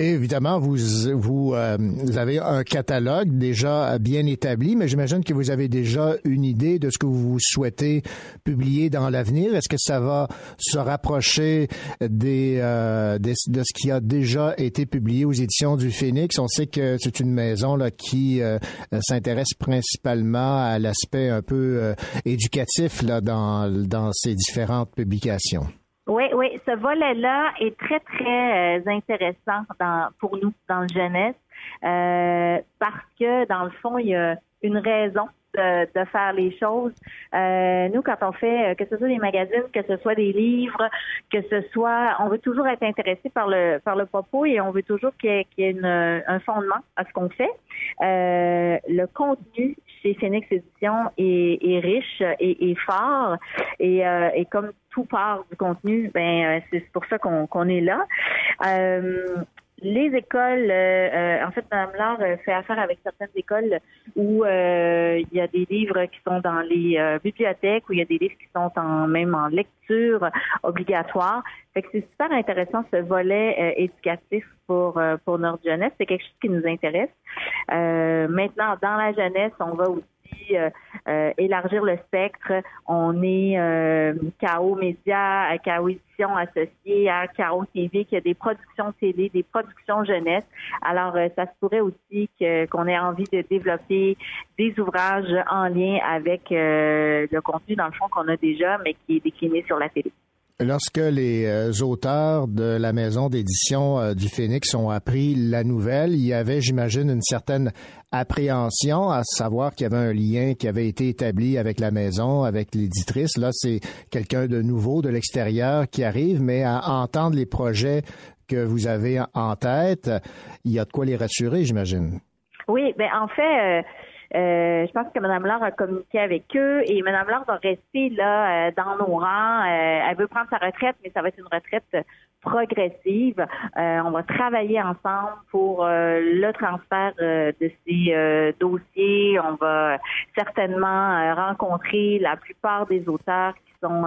[SPEAKER 1] Évidemment, vous, vous, euh, vous avez un catalogue déjà bien établi, mais j'imagine que vous avez déjà une idée de ce que vous souhaitez publier dans l'avenir. Est-ce que ça va se rapprocher des, euh, de ce qui a déjà été publié aux éditions du Phoenix? On sait que c'est une maison là, qui euh, s'intéresse principalement à l'aspect un peu euh, éducatif là, dans, dans ses différentes publications.
[SPEAKER 16] Oui, oui, ce volet-là est très, très euh, intéressant dans, pour nous dans le jeunesse euh, parce que, dans le fond, il y a une raison de, faire les choses. Euh, nous, quand on fait, euh, que ce soit des magazines, que ce soit des livres, que ce soit, on veut toujours être intéressé par le par le propos et on veut toujours qu'il y ait, y ait une- un fondement à ce qu'on fait. Euh, le contenu chez Phoenix Édition est, est riche et, fort et, euh, et comme tout part du contenu, ben euh, c'est pour ça qu'on qu'on est là. Euh, les écoles, euh, euh, en fait, Mme Laure euh, fait affaire avec certaines écoles où euh, il y a des livres qui sont dans les euh, bibliothèques, où il y a des livres qui sont en même en lecture obligatoire. Fait que c'est super intéressant ce volet euh, éducatif pour pour notre jeunesse. C'est quelque chose qui nous intéresse. Maintenant, dans la jeunesse, on va aussi euh, euh, élargir le spectre. On est euh, KO Média, KO Édition associé à KO TV, qui a des productions télé, des productions jeunesse. Alors, euh, ça se pourrait aussi qu'on ait envie de développer des ouvrages en lien avec euh, le contenu, dans le fond, qu'on a déjà, mais qui est décliné sur la télé.
[SPEAKER 1] Lorsque les euh, auteurs de la maison d'édition euh, du Phoenix ont appris la nouvelle, il y avait, j'imagine, une certaine appréhension à savoir qu'il y avait un lien qui avait été établi avec la maison, avec l'éditrice. Là, c'est quelqu'un de nouveau, de l'extérieur qui arrive, mais à entendre les projets que vous avez en tête, il y a de quoi les rassurer, j'imagine.
[SPEAKER 16] Oui, ben en fait, euh, euh, je pense que Mme Laure a communiqué avec eux et Mme Laure va rester là euh, dans nos rangs. Euh, elle veut prendre sa retraite, mais ça va être une retraite progressive. Euh, on va travailler ensemble pour euh, le transfert euh, de ces euh, dossiers. On va certainement rencontrer la plupart des auteurs qui sont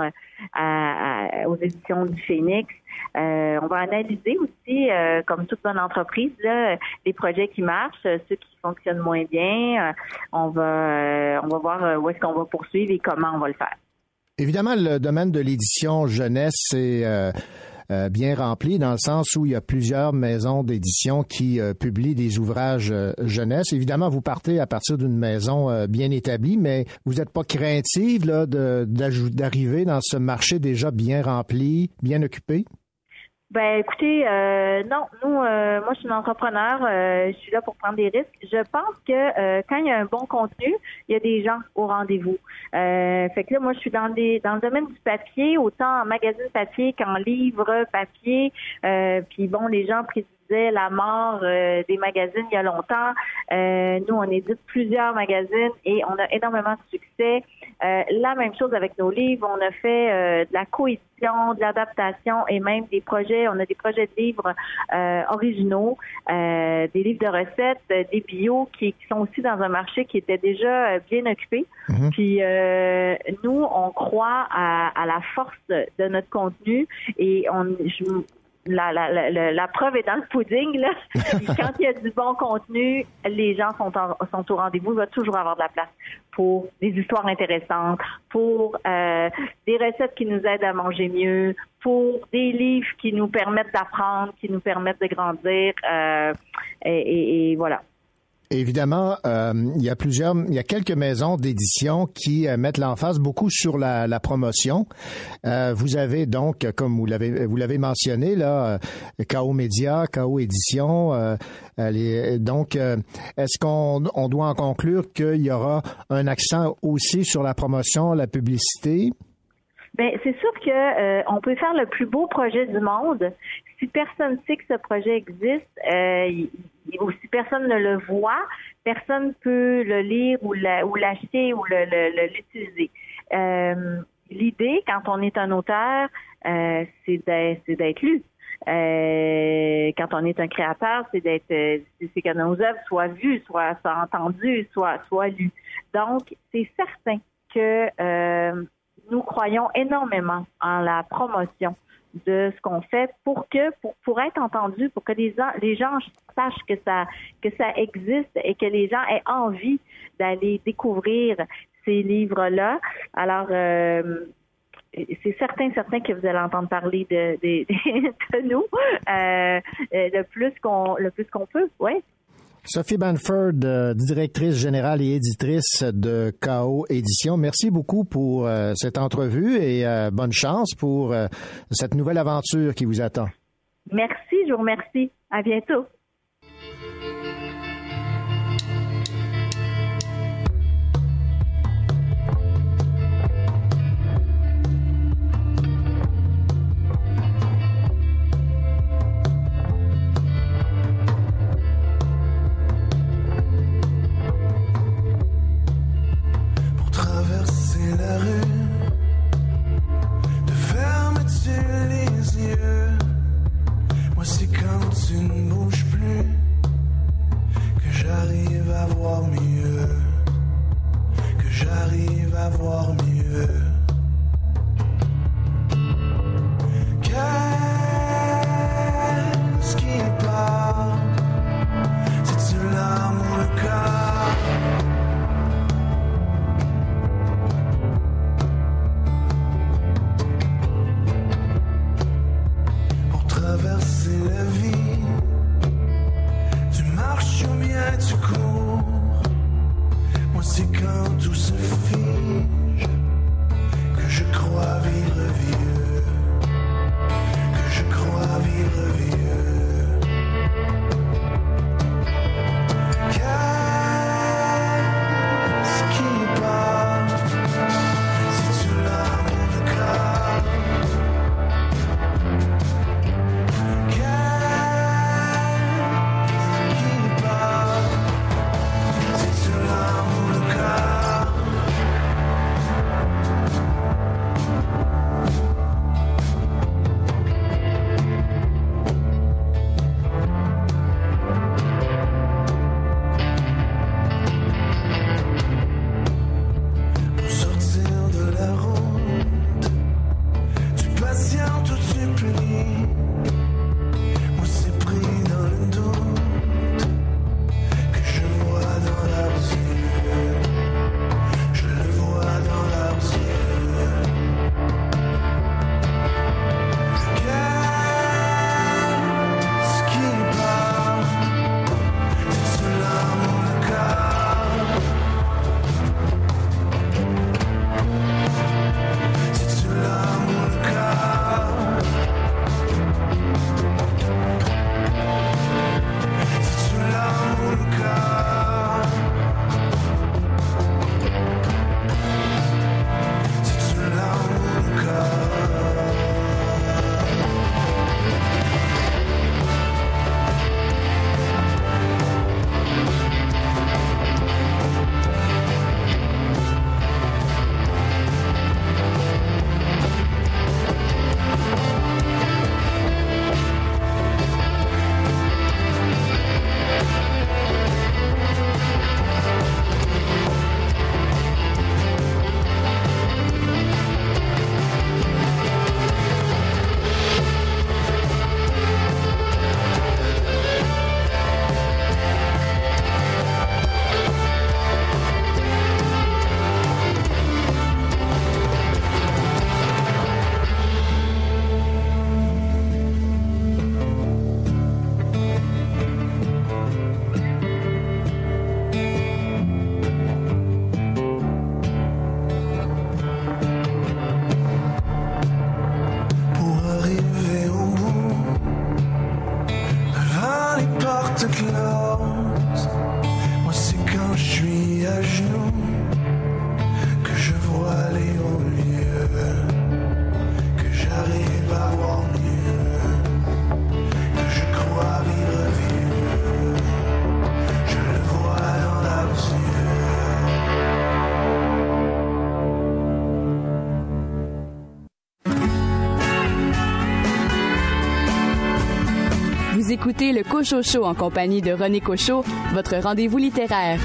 [SPEAKER 16] à- à- aux éditions du Phoenix. Euh, on va analyser aussi, euh, comme toute bonne entreprise, les projets qui marchent, euh, ceux qui fonctionnent moins bien. On va, on va voir où est-ce qu'on va poursuivre et comment on va le faire.
[SPEAKER 1] Évidemment, le domaine de l'édition jeunesse est bien rempli dans le sens où il y a plusieurs maisons d'édition qui publient des ouvrages jeunesse. Évidemment, vous partez à partir d'une maison bien établie, mais vous n'êtes pas craintive d'arriver dans ce marché déjà bien rempli, bien occupé?
[SPEAKER 16] Ben écoutez, euh, non, nous, euh, moi je suis une entrepreneur, euh, je suis là pour prendre des risques. Je pense que euh, quand il y a un bon contenu, il y a des gens au rendez-vous. Euh, fait que là, moi je suis dans des dans le domaine du papier, autant en magazine papier qu'en livre papier. Euh, puis bon, les gens la mort euh, des magazines il y a longtemps. Euh, nous, on édite plusieurs magazines et on a énormément de succès. Euh, la même chose avec nos livres. On a fait de la coédition, de l'adaptation et même des projets. On a des projets de livres originaux, des livres de recettes, des bio qui, qui sont aussi dans un marché qui était déjà bien occupé. Puis euh, nous, on croit à, à la force de notre contenu et on, je, la, la, la, la- preuve est dans le pudding. Là. [laughs] Quand il y a du bon contenu, les gens sont, en- sont au rendez-vous. Il va toujours avoir de la place pour des histoires intéressantes, pour euh, des recettes qui nous aident à manger mieux, pour des livres qui nous permettent d'apprendre, qui nous permettent de grandir. euh, et, et- et voilà.
[SPEAKER 1] Évidemment, euh, il y a plusieurs, il y a quelques maisons d'édition qui euh, mettent l'emphase beaucoup sur la, promotion. Euh, vous avez donc, comme vous l'avez vous l'avez mentionné là, KO Média, KO Édition. donc, est-ce qu'on on doit en conclure qu'il y aura un accent aussi sur la promotion, la publicité?
[SPEAKER 16] Ben, c'est sûr que on peut faire le plus beau projet du monde. Personne sait que ce projet existe, euh, ou si personne ne le voit, personne peut le lire ou la- ou l'acheter ou l'utiliser. Euh, L'idée, quand on est un auteur, euh, c'est d'être lu. Euh, quand on est un créateur, c'est d'être, que nos œuvres soient vues, soient, soient entendues, soient, lues. Donc, c'est certain que nous croyons énormément en la promotion de ce qu'on fait pour que pour, pour être entendu, pour que les gens, les gens sachent que ça que ça existe et que les gens aient envie d'aller découvrir ces livres-là. Alors euh, c'est certain, certain que vous allez entendre parler de [laughs] nous euh, euh, le plus qu'on le plus qu'on peut, oui.
[SPEAKER 1] Sophie Banford, euh, directrice générale et éditrice de KO Édition, merci beaucoup pour euh, cette entrevue et euh, bonne chance pour cette nouvelle aventure qui vous attend.
[SPEAKER 16] Merci, je vous remercie. À bientôt.
[SPEAKER 10] Le
[SPEAKER 17] Cocho en compagnie de René Cochot, votre rendez-vous littéraire.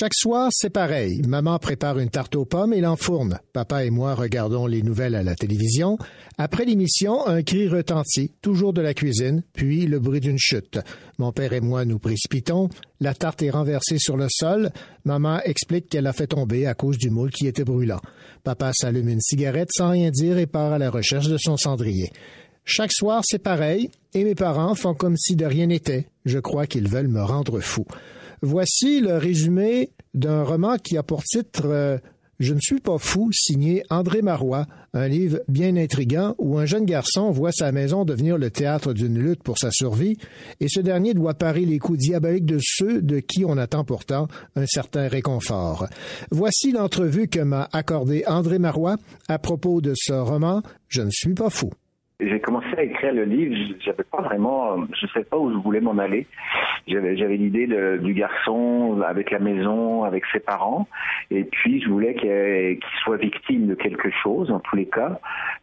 [SPEAKER 1] Chaque soir, c'est pareil. Maman prépare une tarte aux pommes et l'enfourne. Papa et moi regardons les nouvelles à la télévision. Après l'émission, un cri retentit, toujours de la cuisine, puis le bruit d'une chute. Mon père et moi nous précipitons. La tarte est renversée sur le sol. Maman explique qu'elle a fait tomber à cause du moule qui était brûlant. Papa s'allume une cigarette sans rien dire et part à la recherche de son cendrier. Chaque soir, c'est pareil, et mes parents font comme si de rien n'était. Je crois qu'ils veulent me rendre fou. Voici le résumé d'un roman qui a pour titre euh, Je ne suis pas fou, signé André Marois, un livre bien intrigant où un jeune garçon voit sa maison devenir le théâtre d'une lutte pour sa survie, et ce dernier doit parer les coups diaboliques de ceux de qui on attend pourtant un certain réconfort. Voici l'entrevue que m'a accordé André Marois à propos de ce roman Je ne suis pas fou.
[SPEAKER 18] J'ai commencé à écrire le livre, j'avais pas vraiment, je sais pas où je voulais m'en aller. J'avais, l'idée du garçon avec la maison, avec ses parents, et puis je voulais qu'il, soit victime de quelque chose, en tous les cas.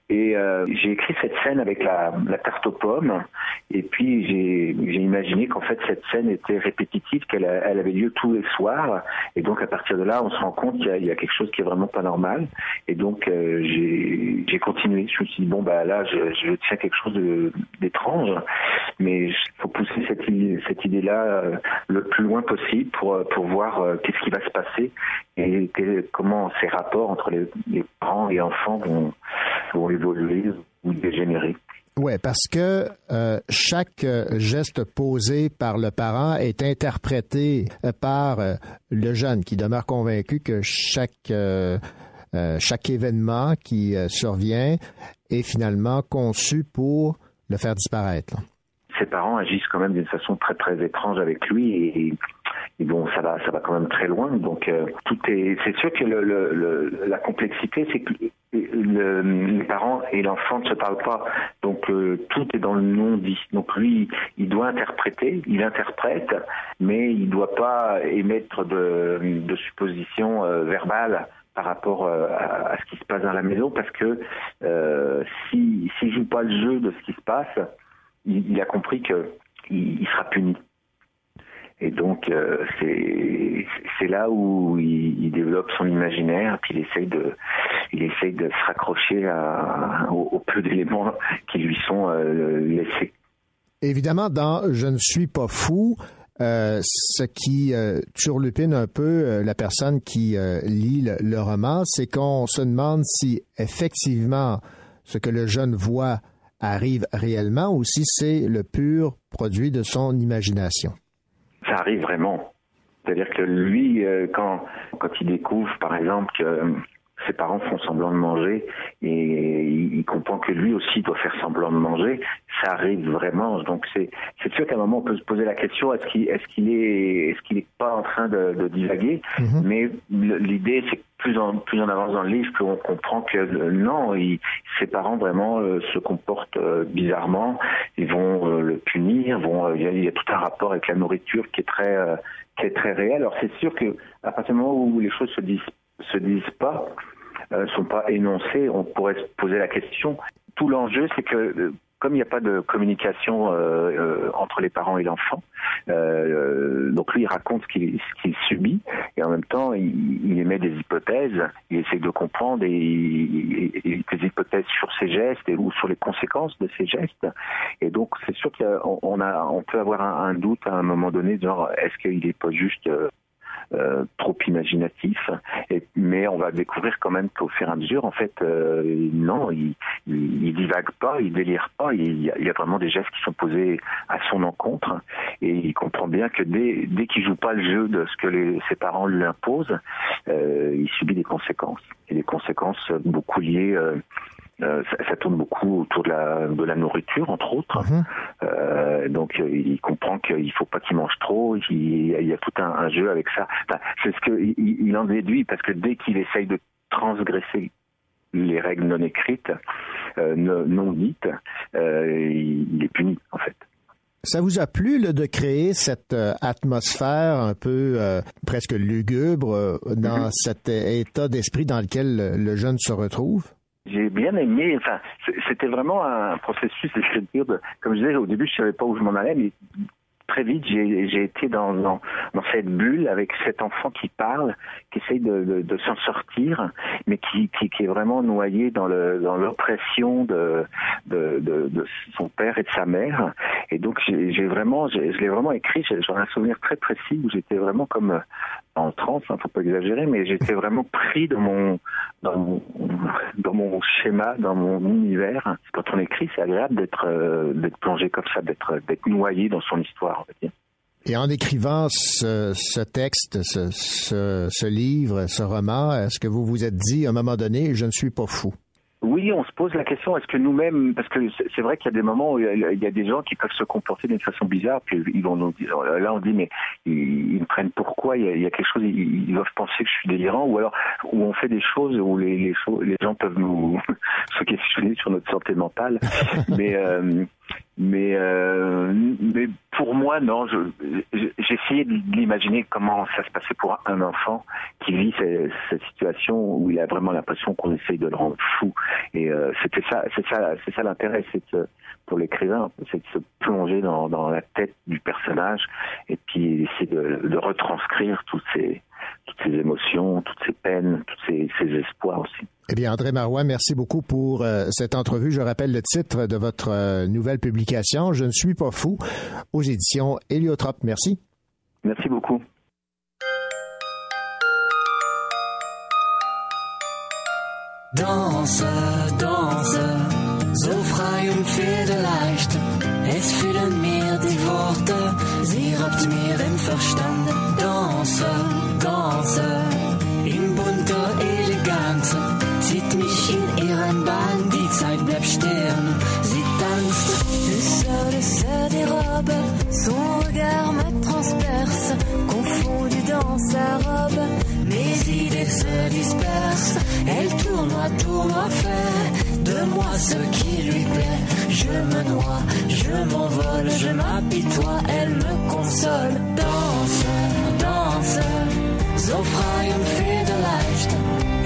[SPEAKER 18] Et euh, j'ai écrit cette scène avec la, la aux pommes, et puis j'ai, imaginé qu'en fait cette scène était répétitive, qu'elle avait lieu tous les soirs, et donc à partir de là, on se rend compte qu'il y a, quelque chose qui est vraiment pas normal. Et donc euh, j'ai, j'ai continué. Je me suis dit bon bah là, je, je tiens quelque chose d'étrange, mais il faut pousser cette, idée- cette idée-là euh, le plus loin possible pour pour voir euh, qu'est-ce qui va se passer et comment ces rapports entre les, parents et enfants vont, vont évoluer ou dégénérer.
[SPEAKER 1] Ouais, parce que euh, chaque euh, geste posé par le parent est interprété euh, par euh, le jeune qui demeure convaincu que chaque euh, euh, chaque événement qui euh, survient est finalement conçu pour le faire disparaître.
[SPEAKER 18] Ses parents agissent quand même d'une façon très très étrange avec lui et bon, ça va, ça va quand même très loin. Donc, euh, tout est. C'est sûr que la complexité, c'est que le- les parents et l'enfant ne se parlent pas. Donc, euh, tout est dans le non-dit. Donc, lui, il doit interpréter, il interprète, mais il ne doit pas émettre de, de suppositions euh, verbales par rapport euh, à, à ce qui se passe dans la maison, parce que euh, si s'il joue pas le jeu de ce qui se passe, il, a compris que il- sera puni. Et donc, euh, c'est là où il, développe son imaginaire, puis il essaye de, il essaye de se raccrocher à, au, au peu d'éléments qui lui sont laissés.
[SPEAKER 1] Évidemment, dans Je ne suis pas fou, euh, ce qui euh, turlupine un peu euh, la personne qui euh, lit le, roman, c'est qu'on se demande si effectivement ce que le jeune voit arrive réellement ou si c'est le pur produit de son imagination.
[SPEAKER 18] Ça arrive vraiment. C'est-à-dire que lui, quand, il découvre, par exemple, que ses parents font semblant de manger et il, il comprend que lui aussi doit faire semblant de manger, ça arrive vraiment. Donc c'est c'est sûr qu'à un moment on peut se poser la question est-ce qu'il est-ce qu'il est est-ce qu'il est pas en train de, de divaguer? Mais le- l'idée c'est plus on plus on avance dans le livre, plus on comprend que euh, non, il- ses parents vraiment euh, se comportent euh, bizarrement. Ils vont le punir, vont il y, a- il y a tout un rapport avec la nourriture qui est très qui est très réel. Alors c'est sûr que à partir du moment où les choses se disent se disent pas, euh, sont pas énoncées, on pourrait se poser la question. Tout l'enjeu, c'est que euh, comme il n'y a pas de communication euh, euh, entre les parents et l'enfant, euh, donc lui il raconte ce qu'il subit et en même temps il, il émet des hypothèses, il essaie de comprendre et, et- et des hypothèses sur ses gestes et ou sur les conséquences de ses gestes. Et donc c'est sûr qu'on on a on peut avoir un, un doute à un moment donné, genre est-ce qu'il n'est pas juste euh, trop imaginatif, mais on va découvrir quand même qu'au fur et à mesure, en fait, euh, non, il, divague pas, il délire pas, il y, a, vraiment des gestes qui sont posés à son encontre, et il comprend bien que dès, dès qu'il joue pas le jeu de ce que ses parents lui imposent, euh, il subit des conséquences, et des conséquences beaucoup liées. Euh, ça, ça tourne beaucoup autour de la, de la nourriture, entre autres. Euh, donc euh, il comprend qu'il faut pas qu'il mange trop. Il, il y a tout un, un jeu avec ça. Enfin, c'est ce que il, il en déduit parce que dès qu'il essaye de transgresser les règles non écrites, non, dites, il, il est puni en fait.
[SPEAKER 1] Ça vous a plu là, de créer cette atmosphère un peu euh, presque lugubre dans cet euh, état d'esprit dans lequel le, le jeune se retrouve?
[SPEAKER 18] J'ai bien aimé. Enfin, c'était vraiment un processus. [laughs] De, comme je disais au début, je savais pas où je m'en allais, mais très vite, j'ai été dans, dans, dans cette bulle avec cet enfant qui parle, qui essaye de, de, de s'en sortir, mais qui, qui, qui est vraiment noyé dans l'oppression de, son père et de sa mère. Et donc, j'ai vraiment, je l'ai vraiment écrit. j'ai- J'en ai un souvenir très précis où j'étais vraiment comme euh, en transe, hein, faut pas exagérer, mais j'étais [laughs] vraiment pris dans mon dans mon dans mon schéma, dans mon univers. Quand on écrit, c'est agréable d'être euh, d'être plongé comme ça, d'être d'être noyé dans son histoire. Dire.
[SPEAKER 1] Et en écrivant ce, ce texte, ce, ce, ce livre, ce roman, est-ce que vous vous êtes dit à un moment donné, je ne suis pas fou?
[SPEAKER 18] Oui, on se pose la question, est-ce que nous-mêmes, parce que c'est vrai qu'il y a des moments où il y a- des gens qui peuvent se comporter d'une façon bizarre, puis ils vont nous dire, là on dit, mais ils, me prennent pourquoi, il y, a, il y a quelque chose, ils, doivent penser que je suis délirant, ou alors où on fait des choses où les, les, choses- les gens peuvent nous [laughs] se questionner sur notre santé mentale. [laughs] mais euh, mais euh, mais pour moi non je je- de l'imaginer comment ça se passait pour un enfant qui vit cette, situation où il a vraiment l'impression qu'on essaye de le rendre fou. Et euh, c'était ça c'est ça c'est ça l'intérêt pour l'écrivain c'est de se plonger dans, dans la tête du personnage et puis essayer de, de retranscrire toutes ces toutes ces émotions toutes ces peines tous ces, ces espoirs aussi
[SPEAKER 1] Eh bien, André Marois, merci beaucoup pour euh, cette entrevue. Je rappelle le titre de votre euh, nouvelle publication, Je ne suis pas fou, aux éditions Héliotrope. Merci.
[SPEAKER 18] Merci beaucoup.
[SPEAKER 7] Danse, danse, so frei und federleicht. Es füllen mir die Worte, sie raubt mir den Verstand. Danse, danse, in bunter Eleganz, zieht mich in ihren Bann, die Zeit bleibt stehen, sie tanzt.
[SPEAKER 17] Le sol, le sol des robes, son regard me transperce, confond se disperse. Elle tournoie, tournoie, fait de moi ce qui lui plaît. Je me noie, je m'envole, je m'apitoie, elle me console. Danse, danse, so frei und federleicht.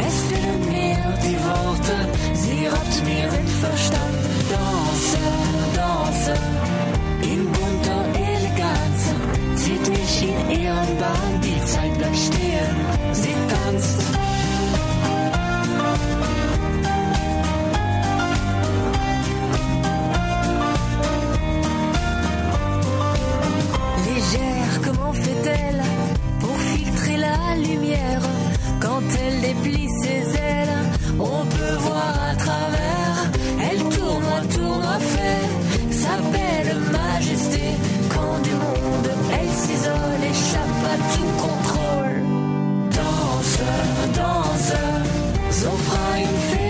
[SPEAKER 17] Es fehlen mir die Worte, sie raubt mir den Verstand. Danse, danse, in bunter Eleganz, zieht mich in ihren Bahn, die Zeit bleibt stehen, sie tanzt. Elle déplie ses ailes, on peut voir à travers. Elle tourne, tourne, fait sa belle majesté. Quand du monde, elle s'isole, échappe à tout contrôle. Danse, danse, so frei und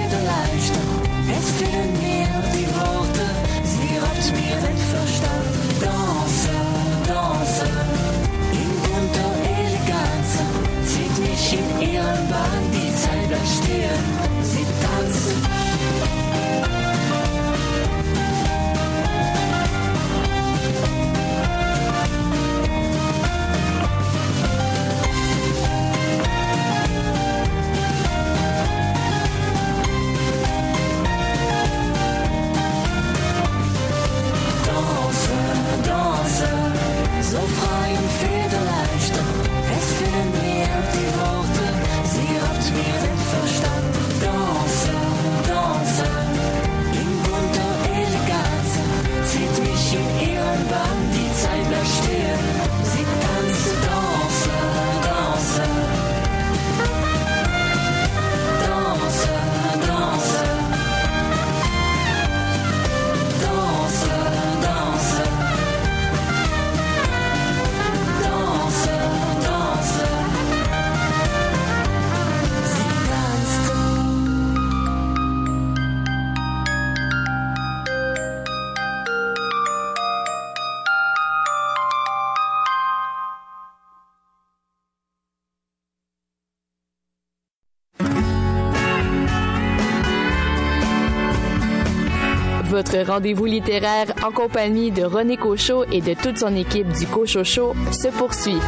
[SPEAKER 8] Votre rendez-vous littéraire en compagnie de René Cochot et de toute son équipe du Cochot Show se poursuit.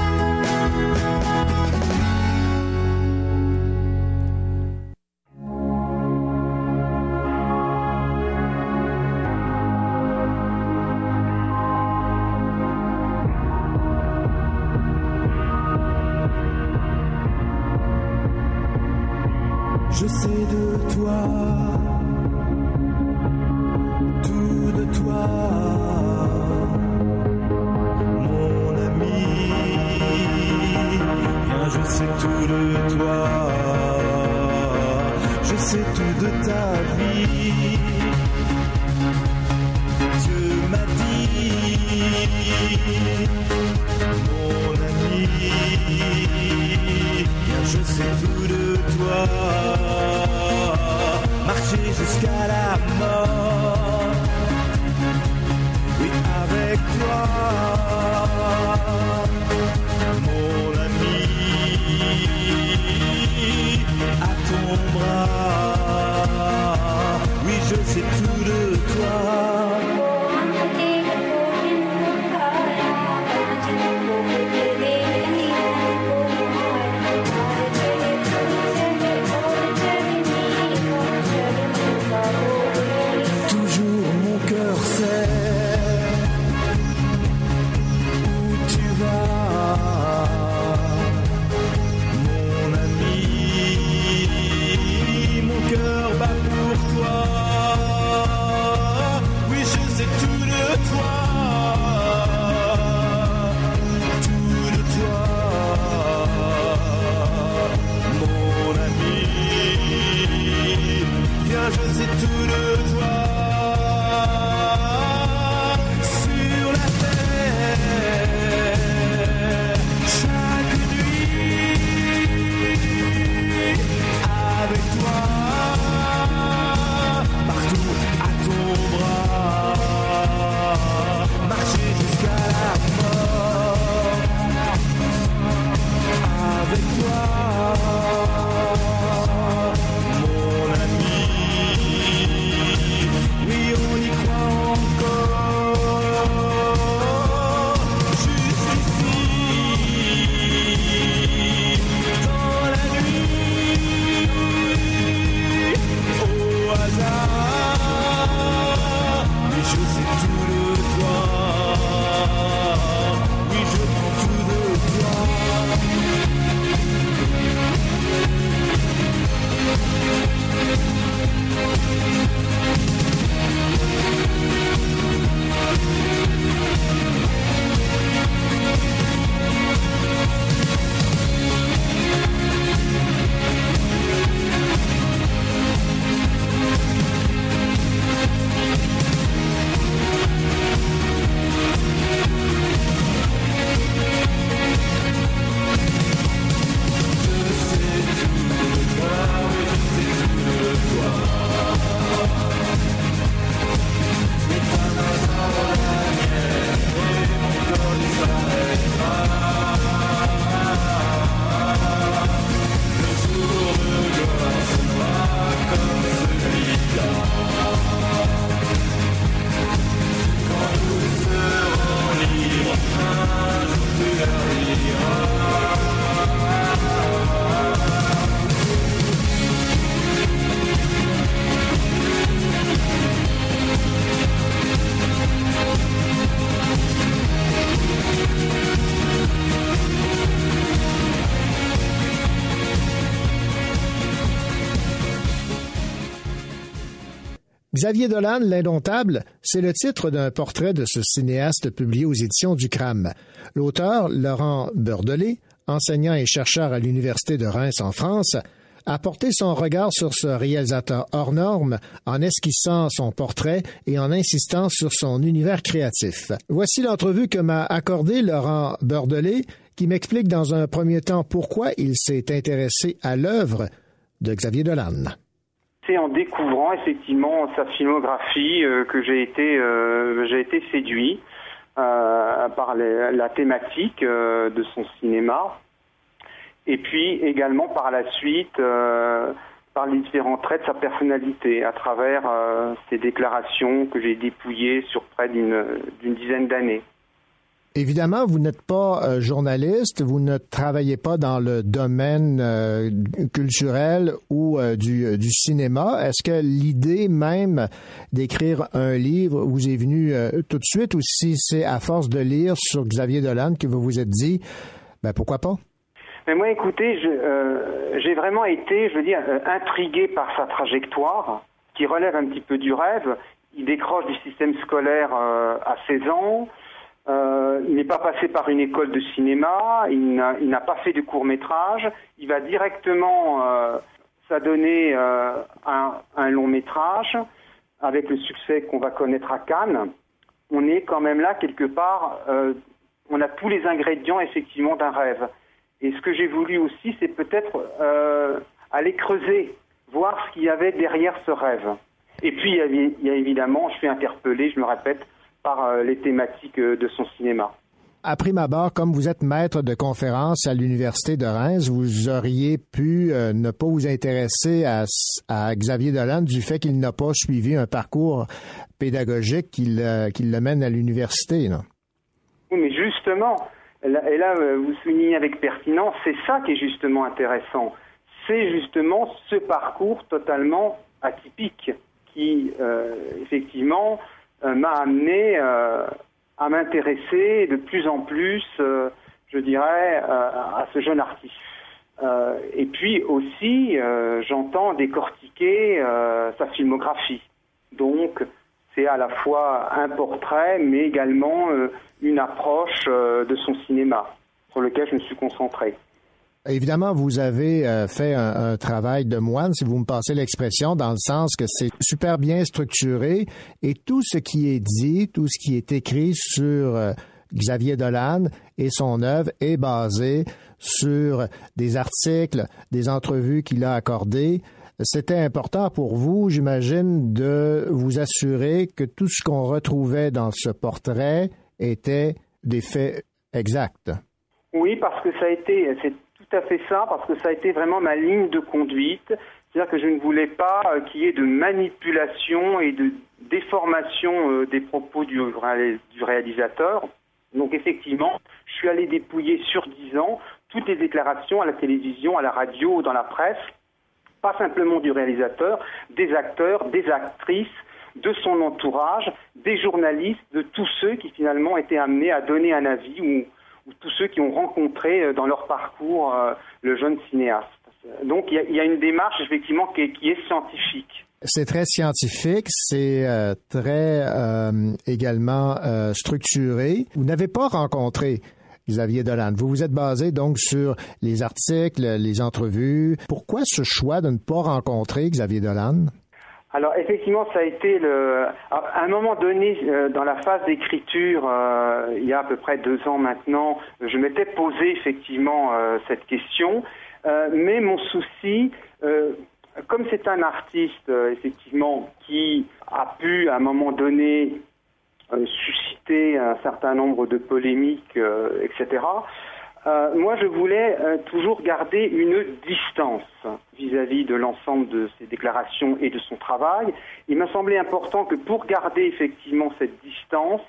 [SPEAKER 10] Je sais tout de toi, je sais tout de ta vie. Dieu m'a dit, mon ami, je sais tout de toi, marcher jusqu'à la mort. Oui, avec toi, à ton bras. Oui, je sais tout de toi.
[SPEAKER 1] Xavier Dolan, l'indomptable, c'est le titre d'un portrait de ce cinéaste publié aux éditions du CRAM. L'auteur, Laurent Beurdelet, enseignant et chercheur à l'Université de Reims en France, a porté son regard sur ce réalisateur hors norme en esquissant son portrait et en insistant sur son univers créatif. Voici l'entrevue que m'a accordé Laurent Beurdelet, qui m'explique dans un premier temps pourquoi il s'est intéressé à l'œuvre de Xavier Dolan.
[SPEAKER 19] C'est en découvrant effectivement sa filmographie euh, que j'ai été, euh, j'ai été séduit euh, par la thématique de son cinéma et puis également par la suite par les différents traits de sa personnalité à travers ses déclarations que j'ai dépouillées sur près d'une dizaine d'années.
[SPEAKER 1] Évidemment, vous n'êtes pas euh, journaliste, vous ne travaillez pas dans le domaine euh, culturel ou euh, du, euh, du cinéma. Est-ce que l'idée même d'écrire un livre vous est venue euh, tout de suite ou si c'est à force de lire sur Xavier Dolan que vous vous êtes dit, ben pourquoi pas?
[SPEAKER 19] Mais moi, écoutez, euh, j'ai vraiment été, je veux dire, intrigué par sa trajectoire, qui relève un petit peu du rêve. Il décroche du système scolaire à 16 ans. Euh, il n'est pas passé par une école de cinéma. Il n'a, pas fait de court métrage. Il va directement euh, s'adonner euh, à un, long métrage avec le succès qu'on va connaître à Cannes. On est quand même là quelque part. on a tous les ingrédients effectivement d'un rêve. Et ce que j'ai voulu aussi, c'est peut-être aller creuser, voir ce qu'il y avait derrière ce rêve. Et puis, il y a, il y a évidemment, je suis interpellé, je me répète, par euh, les thématiques euh, de son cinéma.
[SPEAKER 1] À prime abord, comme vous êtes maître de conférence à l'Université de Reims, vous auriez pu euh, ne pas vous intéresser à, à Xavier Dolan du fait qu'il n'a pas suivi un parcours pédagogique qui le, qui le mène à l'université.
[SPEAKER 19] Oui, mais justement, là- et là, vous soulignez avec pertinence, c'est ça qui est justement intéressant. C'est justement ce parcours totalement atypique qui, euh, effectivement, m'a amené euh, à m'intéresser de plus en plus, euh, je dirais, euh, à ce jeune artiste. Euh, et puis aussi, euh, j'entends décortiquer euh, sa filmographie. Donc, c'est à la fois un portrait, mais également euh, une approche euh, de son cinéma, sur lequel je me suis concentré.
[SPEAKER 1] Évidemment, vous avez euh, fait un, un travail de moine, si vous me passez l'expression, dans le sens que c'est super bien structuré et tout ce qui est dit, tout ce qui est écrit sur euh, Xavier Dolan et son œuvre est basé sur des articles, des entrevues qu'il a accordées. C'était important pour vous, j'imagine, de vous assurer que tout ce qu'on retrouvait dans ce portrait était des faits exacts.
[SPEAKER 19] Oui, parce que ça a été, à fait ça, parce que ça a été vraiment ma ligne de conduite. C'est-à-dire que je ne voulais pas euh, qu'il y ait de manipulation et de déformation euh, des propos du, ré- du réalisateur. Donc effectivement, je suis allé dépouiller sur dix ans toutes les déclarations à la télévision, à la radio dans la presse, pas simplement du réalisateur, des acteurs, des actrices, de son entourage, des journalistes, de tous ceux qui finalement étaient amenés à donner un avis ou, ou tous ceux qui ont rencontré euh, dans leur parcours euh, le jeune cinéaste. Donc il y, a- une démarche effectivement qui est, scientifique.
[SPEAKER 1] C'est très scientifique, c'est euh, très également structuré. Vous n'avez pas rencontré Xavier Dolan. Vous vous êtes basé donc sur les articles, les entrevues. Pourquoi ce choix de ne pas rencontrer Xavier Dolan?
[SPEAKER 19] Alors effectivement, ça a été le. À un moment donné, euh, dans la phase d'écriture, euh, il y a à peu près deux ans maintenant, je m'étais posé effectivement euh, cette question, mais mon souci, comme c'est un artiste effectivement qui a pu à un moment donné susciter un certain nombre de polémiques, etc. Euh, moi, je voulais euh, toujours garder une distance vis-à-vis de l'ensemble de ses déclarations et de son travail. Il m'a semblé important que pour garder effectivement cette distance,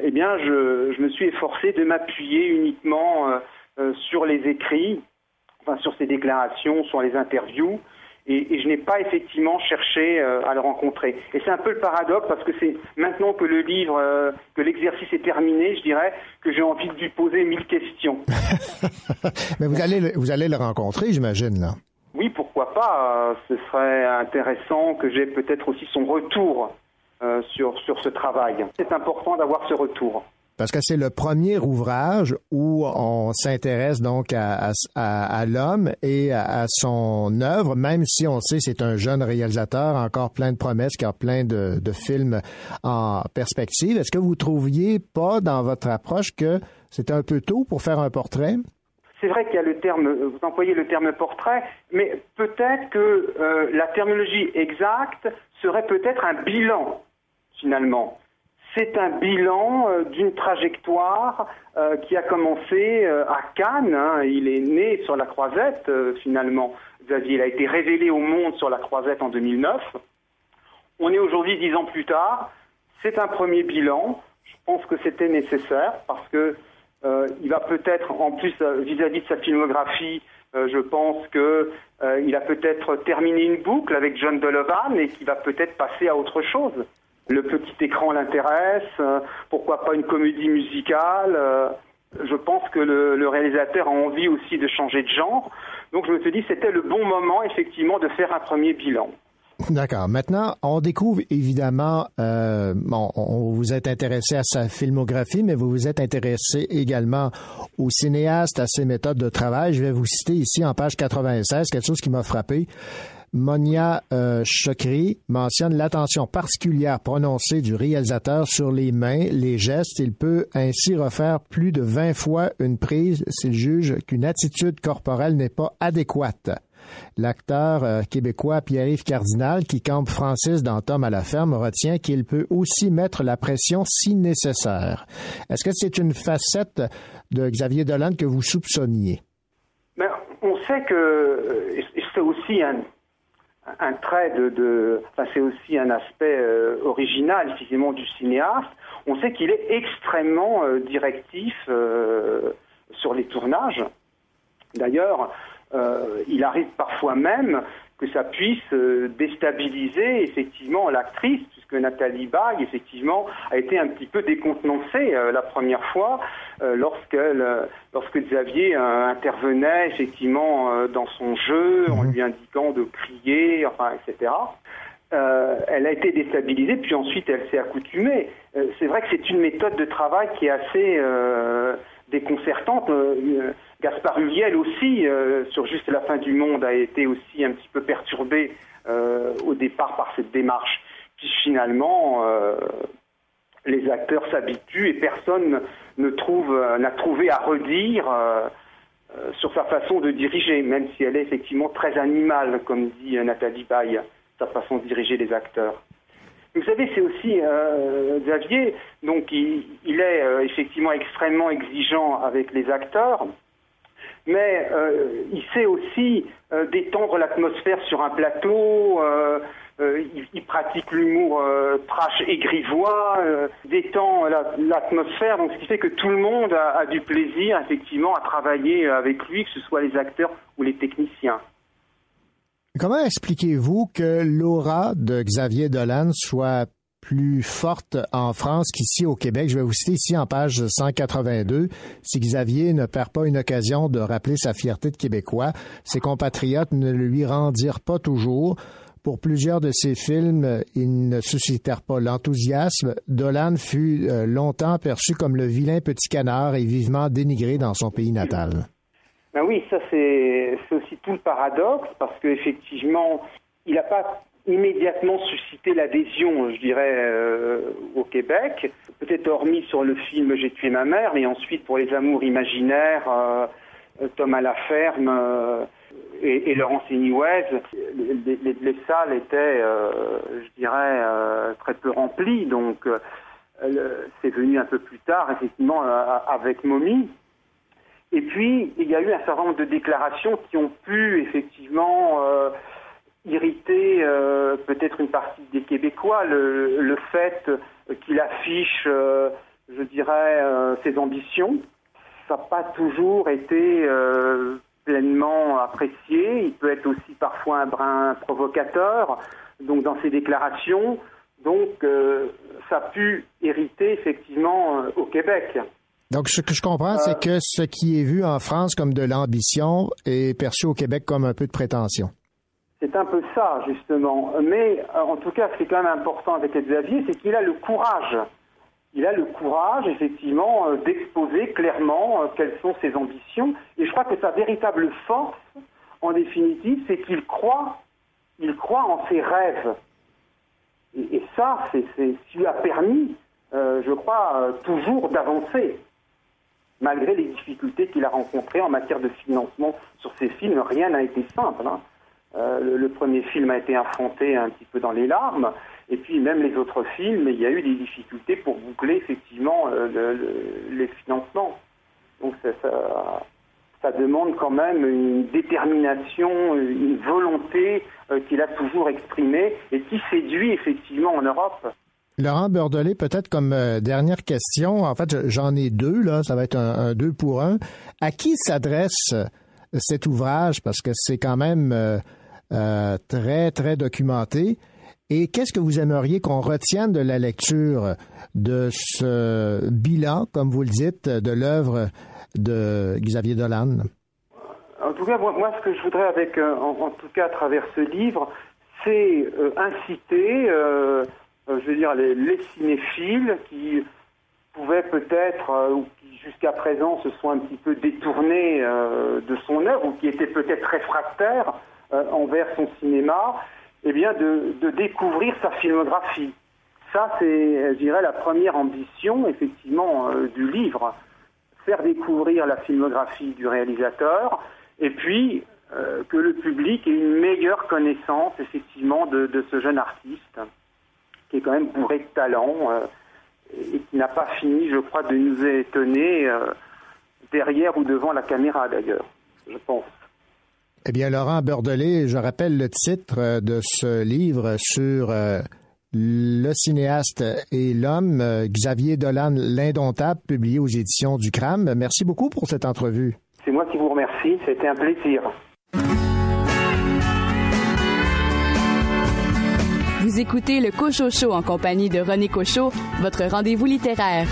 [SPEAKER 19] eh bien, je, me suis efforcé de m'appuyer uniquement euh, sur les écrits, enfin sur ses déclarations, sur les interviews, et, et je n'ai pas effectivement cherché euh, à le rencontrer. Et c'est un peu le paradoxe parce que c'est maintenant que le livre, euh, que l'exercice est terminé, je dirais que j'ai envie de lui poser mille questions. [laughs]
[SPEAKER 1] Mais vous allez, le- vous allez le rencontrer, j'imagine, là.
[SPEAKER 19] Oui, pourquoi pas euh, ce serait intéressant que j'ai peut-être aussi son retour euh, sur, sur ce travail. C'est important d'avoir ce retour.
[SPEAKER 1] Parce que c'est le premier ouvrage où on s'intéresse donc à, à- l'homme et à, son œuvre, même si on sait c'est un jeune réalisateur, encore plein de promesses, qui a plein de, de films en perspective. Est-ce que vous trouviez pas dans votre approche que c'était un peu tôt pour faire un portrait?
[SPEAKER 19] C'est vrai qu'il y a le terme, vous employez le terme portrait, mais peut-être que euh, la terminologie exacte serait peut-être un bilan, finalement. C'est un bilan euh, d'une trajectoire euh, qui a commencé euh, à Cannes. hein. Il est né sur la croisette, finalement. Xavier, il a été révélé au monde sur la croisette en 2009. On est aujourd'hui dix ans plus tard. C'est un premier bilan. Je pense que c'était nécessaire parce que il va peut-être, en plus vis-à-vis de sa filmographie, je pense que euh, il a peut-être terminé une boucle avec John Donovan et qu'il va peut-être passer à autre chose. Le petit écran l'intéresse. euh, pourquoi pas une comédie musicale euh, Je pense que le, réalisateur a envie aussi de changer de genre. Donc je me suis dit c'était le bon moment effectivement de faire un premier bilan.
[SPEAKER 1] D'accord. Maintenant, on découvre évidemment, euh, bon, on vous êtes intéressé à sa filmographie, mais vous vous êtes intéressé également au cinéaste, à ses méthodes de travail. Je vais vous citer ici en page 96 quelque chose qui m'a frappé. Monia euh, mentionne l'attention particulière prononcée du réalisateur sur les mains, les gestes. Il peut ainsi refaire plus de 20 fois une prise s'il juge qu'une attitude corporelle n'est pas adéquate. L'acteur euh, québécois Pierre-Yves Cardinal, qui campe Francis dans Tom à la ferme, retient qu'il peut aussi mettre la pression si nécessaire. Est-ce que c'est une facette de Xavier Dolan que vous soupçonniez?
[SPEAKER 19] Mais on sait que euh, c'est aussi un, un trait de, enfin c'est aussi un aspect euh, original effectivement du cinéaste. On sait qu'il est extrêmement euh, directif euh, sur les tournages. D'ailleurs, il arrive parfois même que ça puisse déstabiliser effectivement l'actrice, Nathalie Baye effectivement a été un petit peu décontenancée euh, la première fois euh, lorsqu'elle, euh, lorsque Xavier intervenait effectivement dans son jeu en lui indiquant de crier, enfin etc. Elle a été déstabilisée, puis ensuite elle s'est accoutumée. C'est vrai que c'est une méthode de travail qui est assez déconcertante. Gaspard Huliel aussi, sur Juste la fin du monde, a été aussi un petit peu perturbé euh, au départ par cette démarche. Puis finalement, euh, les acteurs s'habituent et personne ne trouve, euh, n'a trouvé à redire euh, sur sa façon de diriger, même si elle est effectivement très animale, comme dit Nathalie Baye, sa façon de diriger les acteurs. Vous savez, c'est aussi Xavier, donc il, est effectivement extrêmement exigeant avec les acteurs, mais il sait aussi détendre l'atmosphère sur un plateau. Euh, euh, il, pratique l'humour euh, trash et grivois, euh, détend la- l'atmosphère, donc ce qui fait que tout le monde a, a du plaisir effectivement à travailler avec lui, que ce soit les acteurs ou les techniciens.
[SPEAKER 1] Comment expliquez-vous que l'aura de Xavier Dolan soit plus forte en France qu'ici au Québec? Je vais vous citer ici en page 182. Si Xavier ne perd pas une occasion de rappeler sa fierté de Québécois, ses compatriotes ne lui rendirent pas toujours. Pour plusieurs de ses films, ils ne suscitèrent pas l'enthousiasme. Dolan fut euh, longtemps perçu comme le vilain petit canard et vivement dénigré dans son pays natal.
[SPEAKER 19] Ben oui, ça c'est aussi tout le paradoxe parce qu'effectivement, il n'a pas immédiatement suscité l'adhésion, je dirais, euh, au Québec. Peut-être hormis sur le film J'ai tué ma mère, mais ensuite pour les amours imaginaires, euh, Tom à la ferme et, et Laurence Inouez, les, les- les salles étaient, euh, je dirais, euh, très peu remplies. Donc euh, c'est venu un peu plus tard, effectivement, avec Mommy. Et puis, il y a eu un certain nombre de déclarations qui ont pu effectivement irriter peut-être une partie des Québécois. Le, fait qu'il affiche, je dirais, ses ambitions, ça n'a pas toujours été pleinement apprécié. Il peut être aussi parfois un brin provocateur. Donc, dans ses déclarations, donc, euh, ça a pu hériter effectivement euh, au Québec.
[SPEAKER 1] Donc, ce que je comprends, c'est que ce qui est vu en France comme de l'ambition est perçu au Québec comme un peu de prétention.
[SPEAKER 19] C'est un peu ça, justement. Mais euh, en tout cas, ce qui est quand même important avec Xavier, c'est qu'il a le courage. Il a le courage, effectivement, euh, d'exposer clairement euh, quelles sont ses ambitions. Et je crois que sa véritable force, en définitive, c'est qu'il croit, en ses rêves. Et, ça, c'est ce qui lui a permis, euh, je crois, toujours d'avancer malgré les difficultés qu'il a rencontrées en matière de financement sur ses films, rien n'a été simple. hein. Le premier film a été affronté un petit peu dans les larmes, et puis même les autres films, il y a eu des difficultés pour boucler effectivement euh, le- le- les financements. Donc ça, demande quand même une détermination, une volonté euh, qu'il a toujours exprimée et qui séduit effectivement en Europe.
[SPEAKER 1] Laurent Bordelais, peut-être comme euh, dernière question, en fait, je- j'en ai deux, là, ça va être un, deux pour un. À qui s'adresse cet ouvrage? Parce que c'est quand même très, très documenté. Et qu'est-ce que vous aimeriez qu'on retienne de la lecture de ce bilan, comme vous le dites, de l'œuvre de Xavier Dolan?
[SPEAKER 19] En tout cas, moi, ce que je voudrais, avec, euh, en, tout cas à travers ce livre, c'est euh, inciter, euh, je veux dire, les, les cinéphiles qui pouvaient peut-être, ou qui jusqu'à présent se sont un petit peu détournés de son œuvre, ou qui étaient peut-être réfractaires envers son cinéma, eh bien, de, découvrir sa filmographie. Ça, c'est, je dirais, la première ambition, effectivement, euh, du livre faire découvrir la filmographie du réalisateur et puis euh, que le public ait une meilleure connaissance effectivement de, ce jeune artiste qui est quand même bourré de talent euh, et qui n'a pas fini, je crois, de nous étonner derrière ou devant la caméra d'ailleurs, je pense.
[SPEAKER 1] Eh bien, Laurent Bordelais, je rappelle le titre euh, de ce livre sur euh, le cinéaste et l'homme, euh, Xavier Dolan, L'Indomptable, publié aux éditions du CRAM. Merci beaucoup pour cette entrevue.
[SPEAKER 19] C'est moi qui vous remercie, c'était un plaisir.
[SPEAKER 8] Vous écoutez le Cocho Show en compagnie de René Cocho, votre rendez-vous littéraire.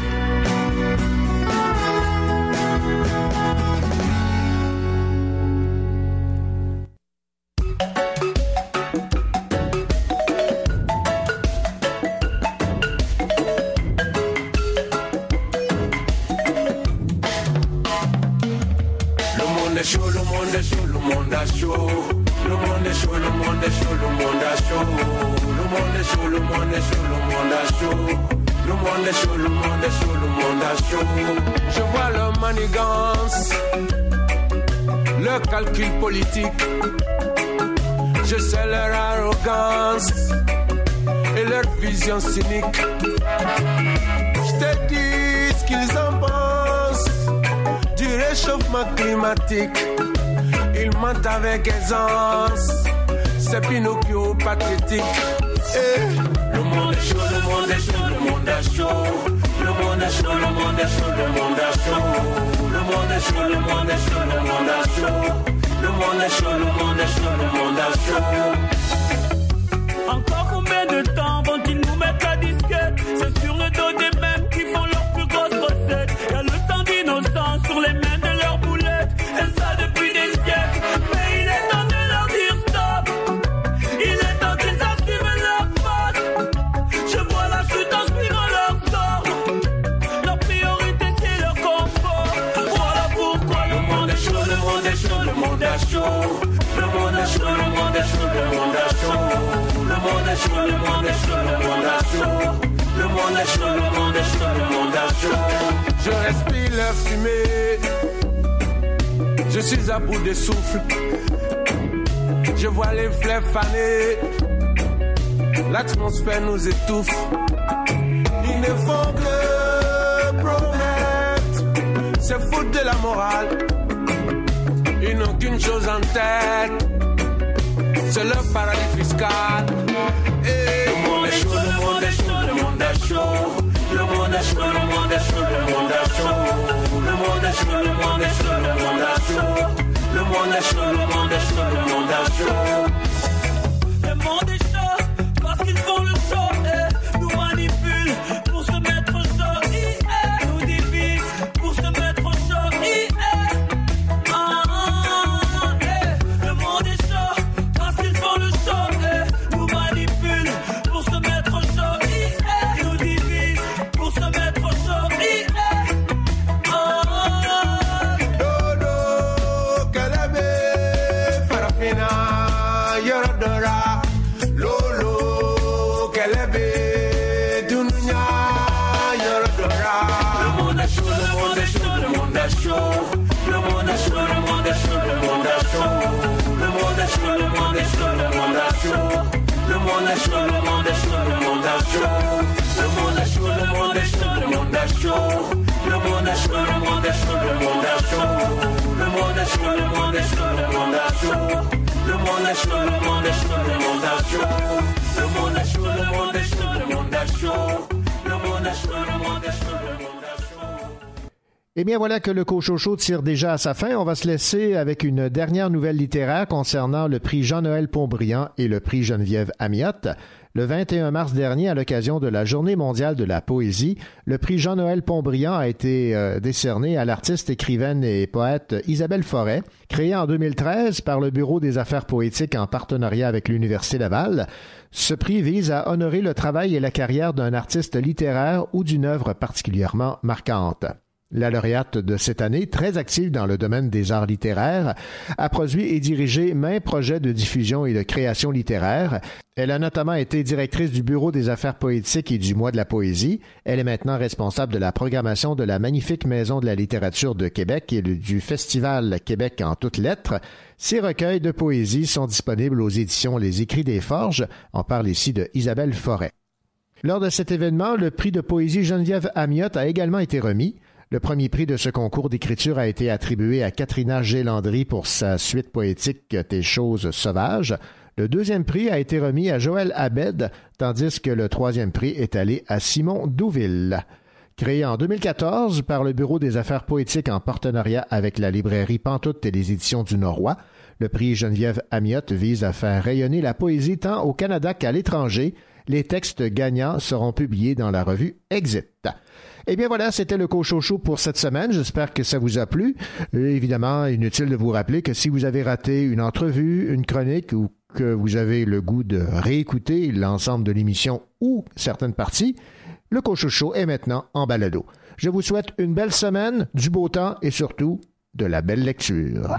[SPEAKER 20] Est chaud, le monde est chaud, le monde est chaud. Le monde est chaud, le monde est chaud, le monde est chaud. Le monde est chaud, le monde est chaud, le monde est chaud. Le monde est chaud, le monde est chaud, le monde est chaud. Je vois leur manigance, leur calcul politique. Je sais leur arrogance et leur vision cynique. Je te dis ce qu'ils du réchauffement climatique. Ils mentent avec aisance, c'est Pinocchio pathétique. Eh, Le monde est chaud, le monde est chaud, le monde est chaud. Le monde est chaud, le monde est chaud, le monde est chaud. Le monde est chaud, le monde est chaud, le monde est chaud. Le monde est chaud, le monde est chaud, le monde est chaud.
[SPEAKER 9] Monde est chaud, le monde est chaud, le monde est chaud. Le monde est chaud, le monde est chaud, le monde est chaud.
[SPEAKER 20] Je respire leur fumée. Je suis à bout de souffle. Je vois les fleurs faner. L'atmosphère nous étouffe. Ils ne font que promettre. Se foutre de la morale. Ils n'ont qu'une chose en tête. C'est leur paradis fiscal. Et le monde est chaud, le monde est chaud, le monde est chaud. Le monde est chaud, le monde est chaud, le monde est chaud. Le monde est chaud, le monde est chaud, le monde est chaud. Le monde est chaud, le monde est chaud, le monde est chaud.
[SPEAKER 9] chaud. Le monde est chaud, le
[SPEAKER 20] monde est chaud, le monde est chaud. Le monde est chaud, le monde est chaud, le monde est chaud. Le monde est chaud, le monde est chaud, le monde est chaud. Le monde est chaud, le monde est chaud, le monde est chaud. Le monde est chaud, le monde est chaud, le monde est chaud. Le monde est chaud, le monde est chaud, le monde est chaud. Le monde est chaud, le monde est chaud, le monde est chaud.
[SPEAKER 1] Eh bien, voilà que le Cochocho tire déjà à sa fin. On va se laisser avec une dernière nouvelle littéraire concernant le prix Jean-Noël Pontbriand et le prix Geneviève Amiotte. Le 21 mars dernier, à l'occasion de la Journée mondiale de la poésie, le prix Jean-Noël Pontbriand a été euh, décerné à l'artiste, écrivaine et poète Isabelle Forêt, créée en 2013 par le Bureau des affaires poétiques en partenariat avec l'Université Laval. Ce prix vise à honorer le travail et la carrière d'un artiste littéraire ou d'une œuvre particulièrement marquante. La lauréate de cette année, très active dans le domaine des arts littéraires, a produit et dirigé maints projets de diffusion et de création littéraire. Elle a notamment été directrice du Bureau des affaires poétiques et du Mois de la poésie. Elle est maintenant responsable de la programmation de la magnifique Maison de la littérature de Québec et du Festival Québec en toutes lettres. Ces recueils de poésie sont disponibles aux éditions Les Écrits des Forges. On parle ici de Isabelle Forêt. Lors de cet événement, le prix de poésie Geneviève Amiotte a également été remis. Le premier prix de ce concours d'écriture a été attribué à Katrina Gélandry pour sa suite poétique Tes choses sauvages. Le deuxième prix a été remis à Joël Abed, tandis que le troisième prix est allé à Simon Douville. Créé en 2014 par le Bureau des affaires poétiques en partenariat avec la librairie Pantoute et les éditions du Norrois, le prix Geneviève Amiotte vise à faire rayonner la poésie tant au Canada qu'à l'étranger. Les textes gagnants seront publiés dans la revue Exit. Eh bien voilà, c'était le Cochocho pour cette semaine. J'espère que ça vous a plu. Évidemment, inutile de vous rappeler que si vous avez raté une entrevue, une chronique ou que vous avez le goût de réécouter l'ensemble de l'émission ou certaines parties, le Cochocho est maintenant en balado. Je vous souhaite une belle semaine, du beau temps et surtout de la belle lecture.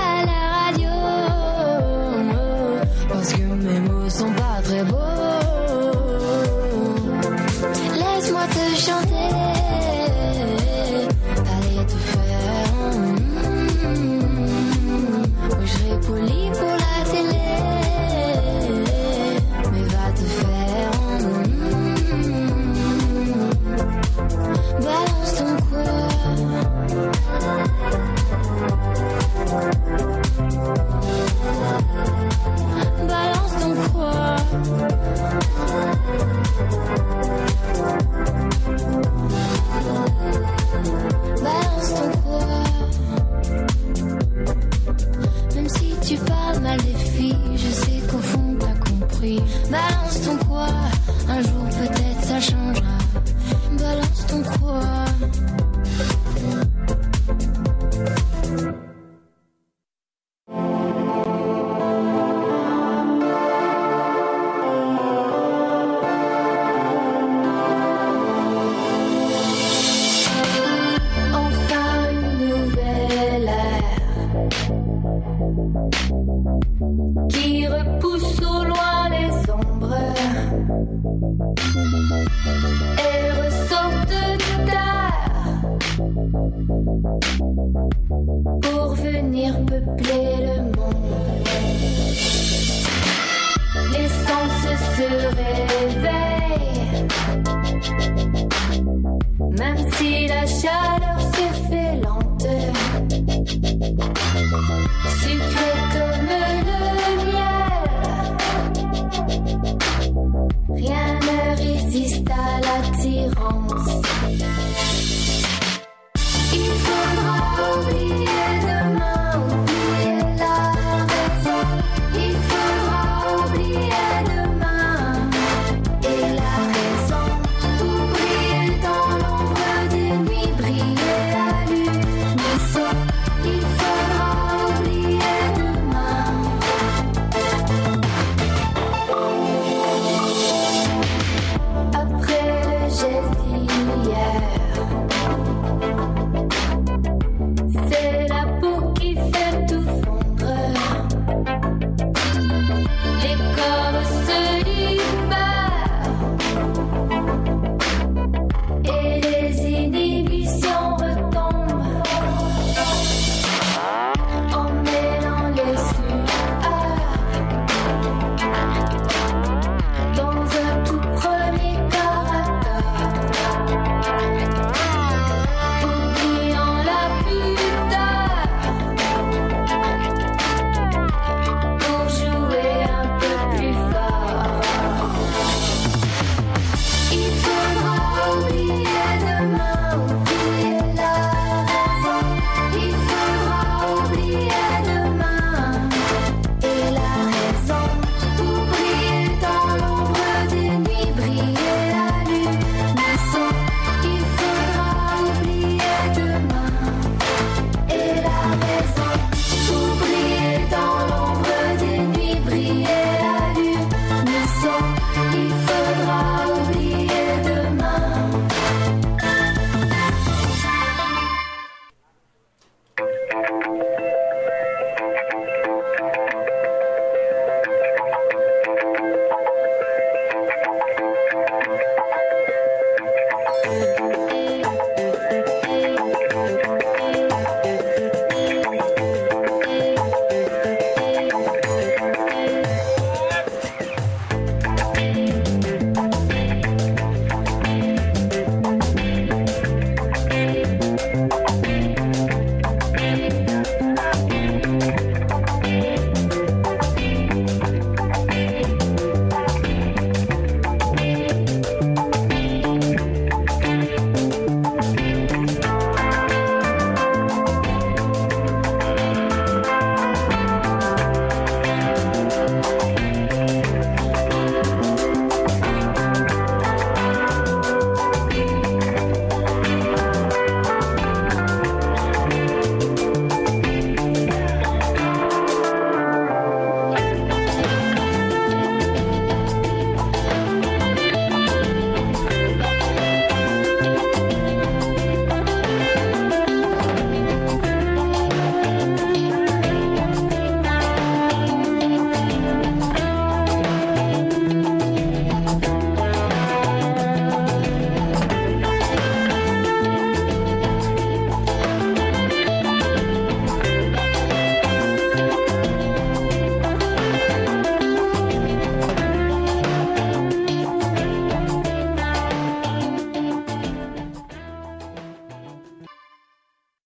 [SPEAKER 17] ne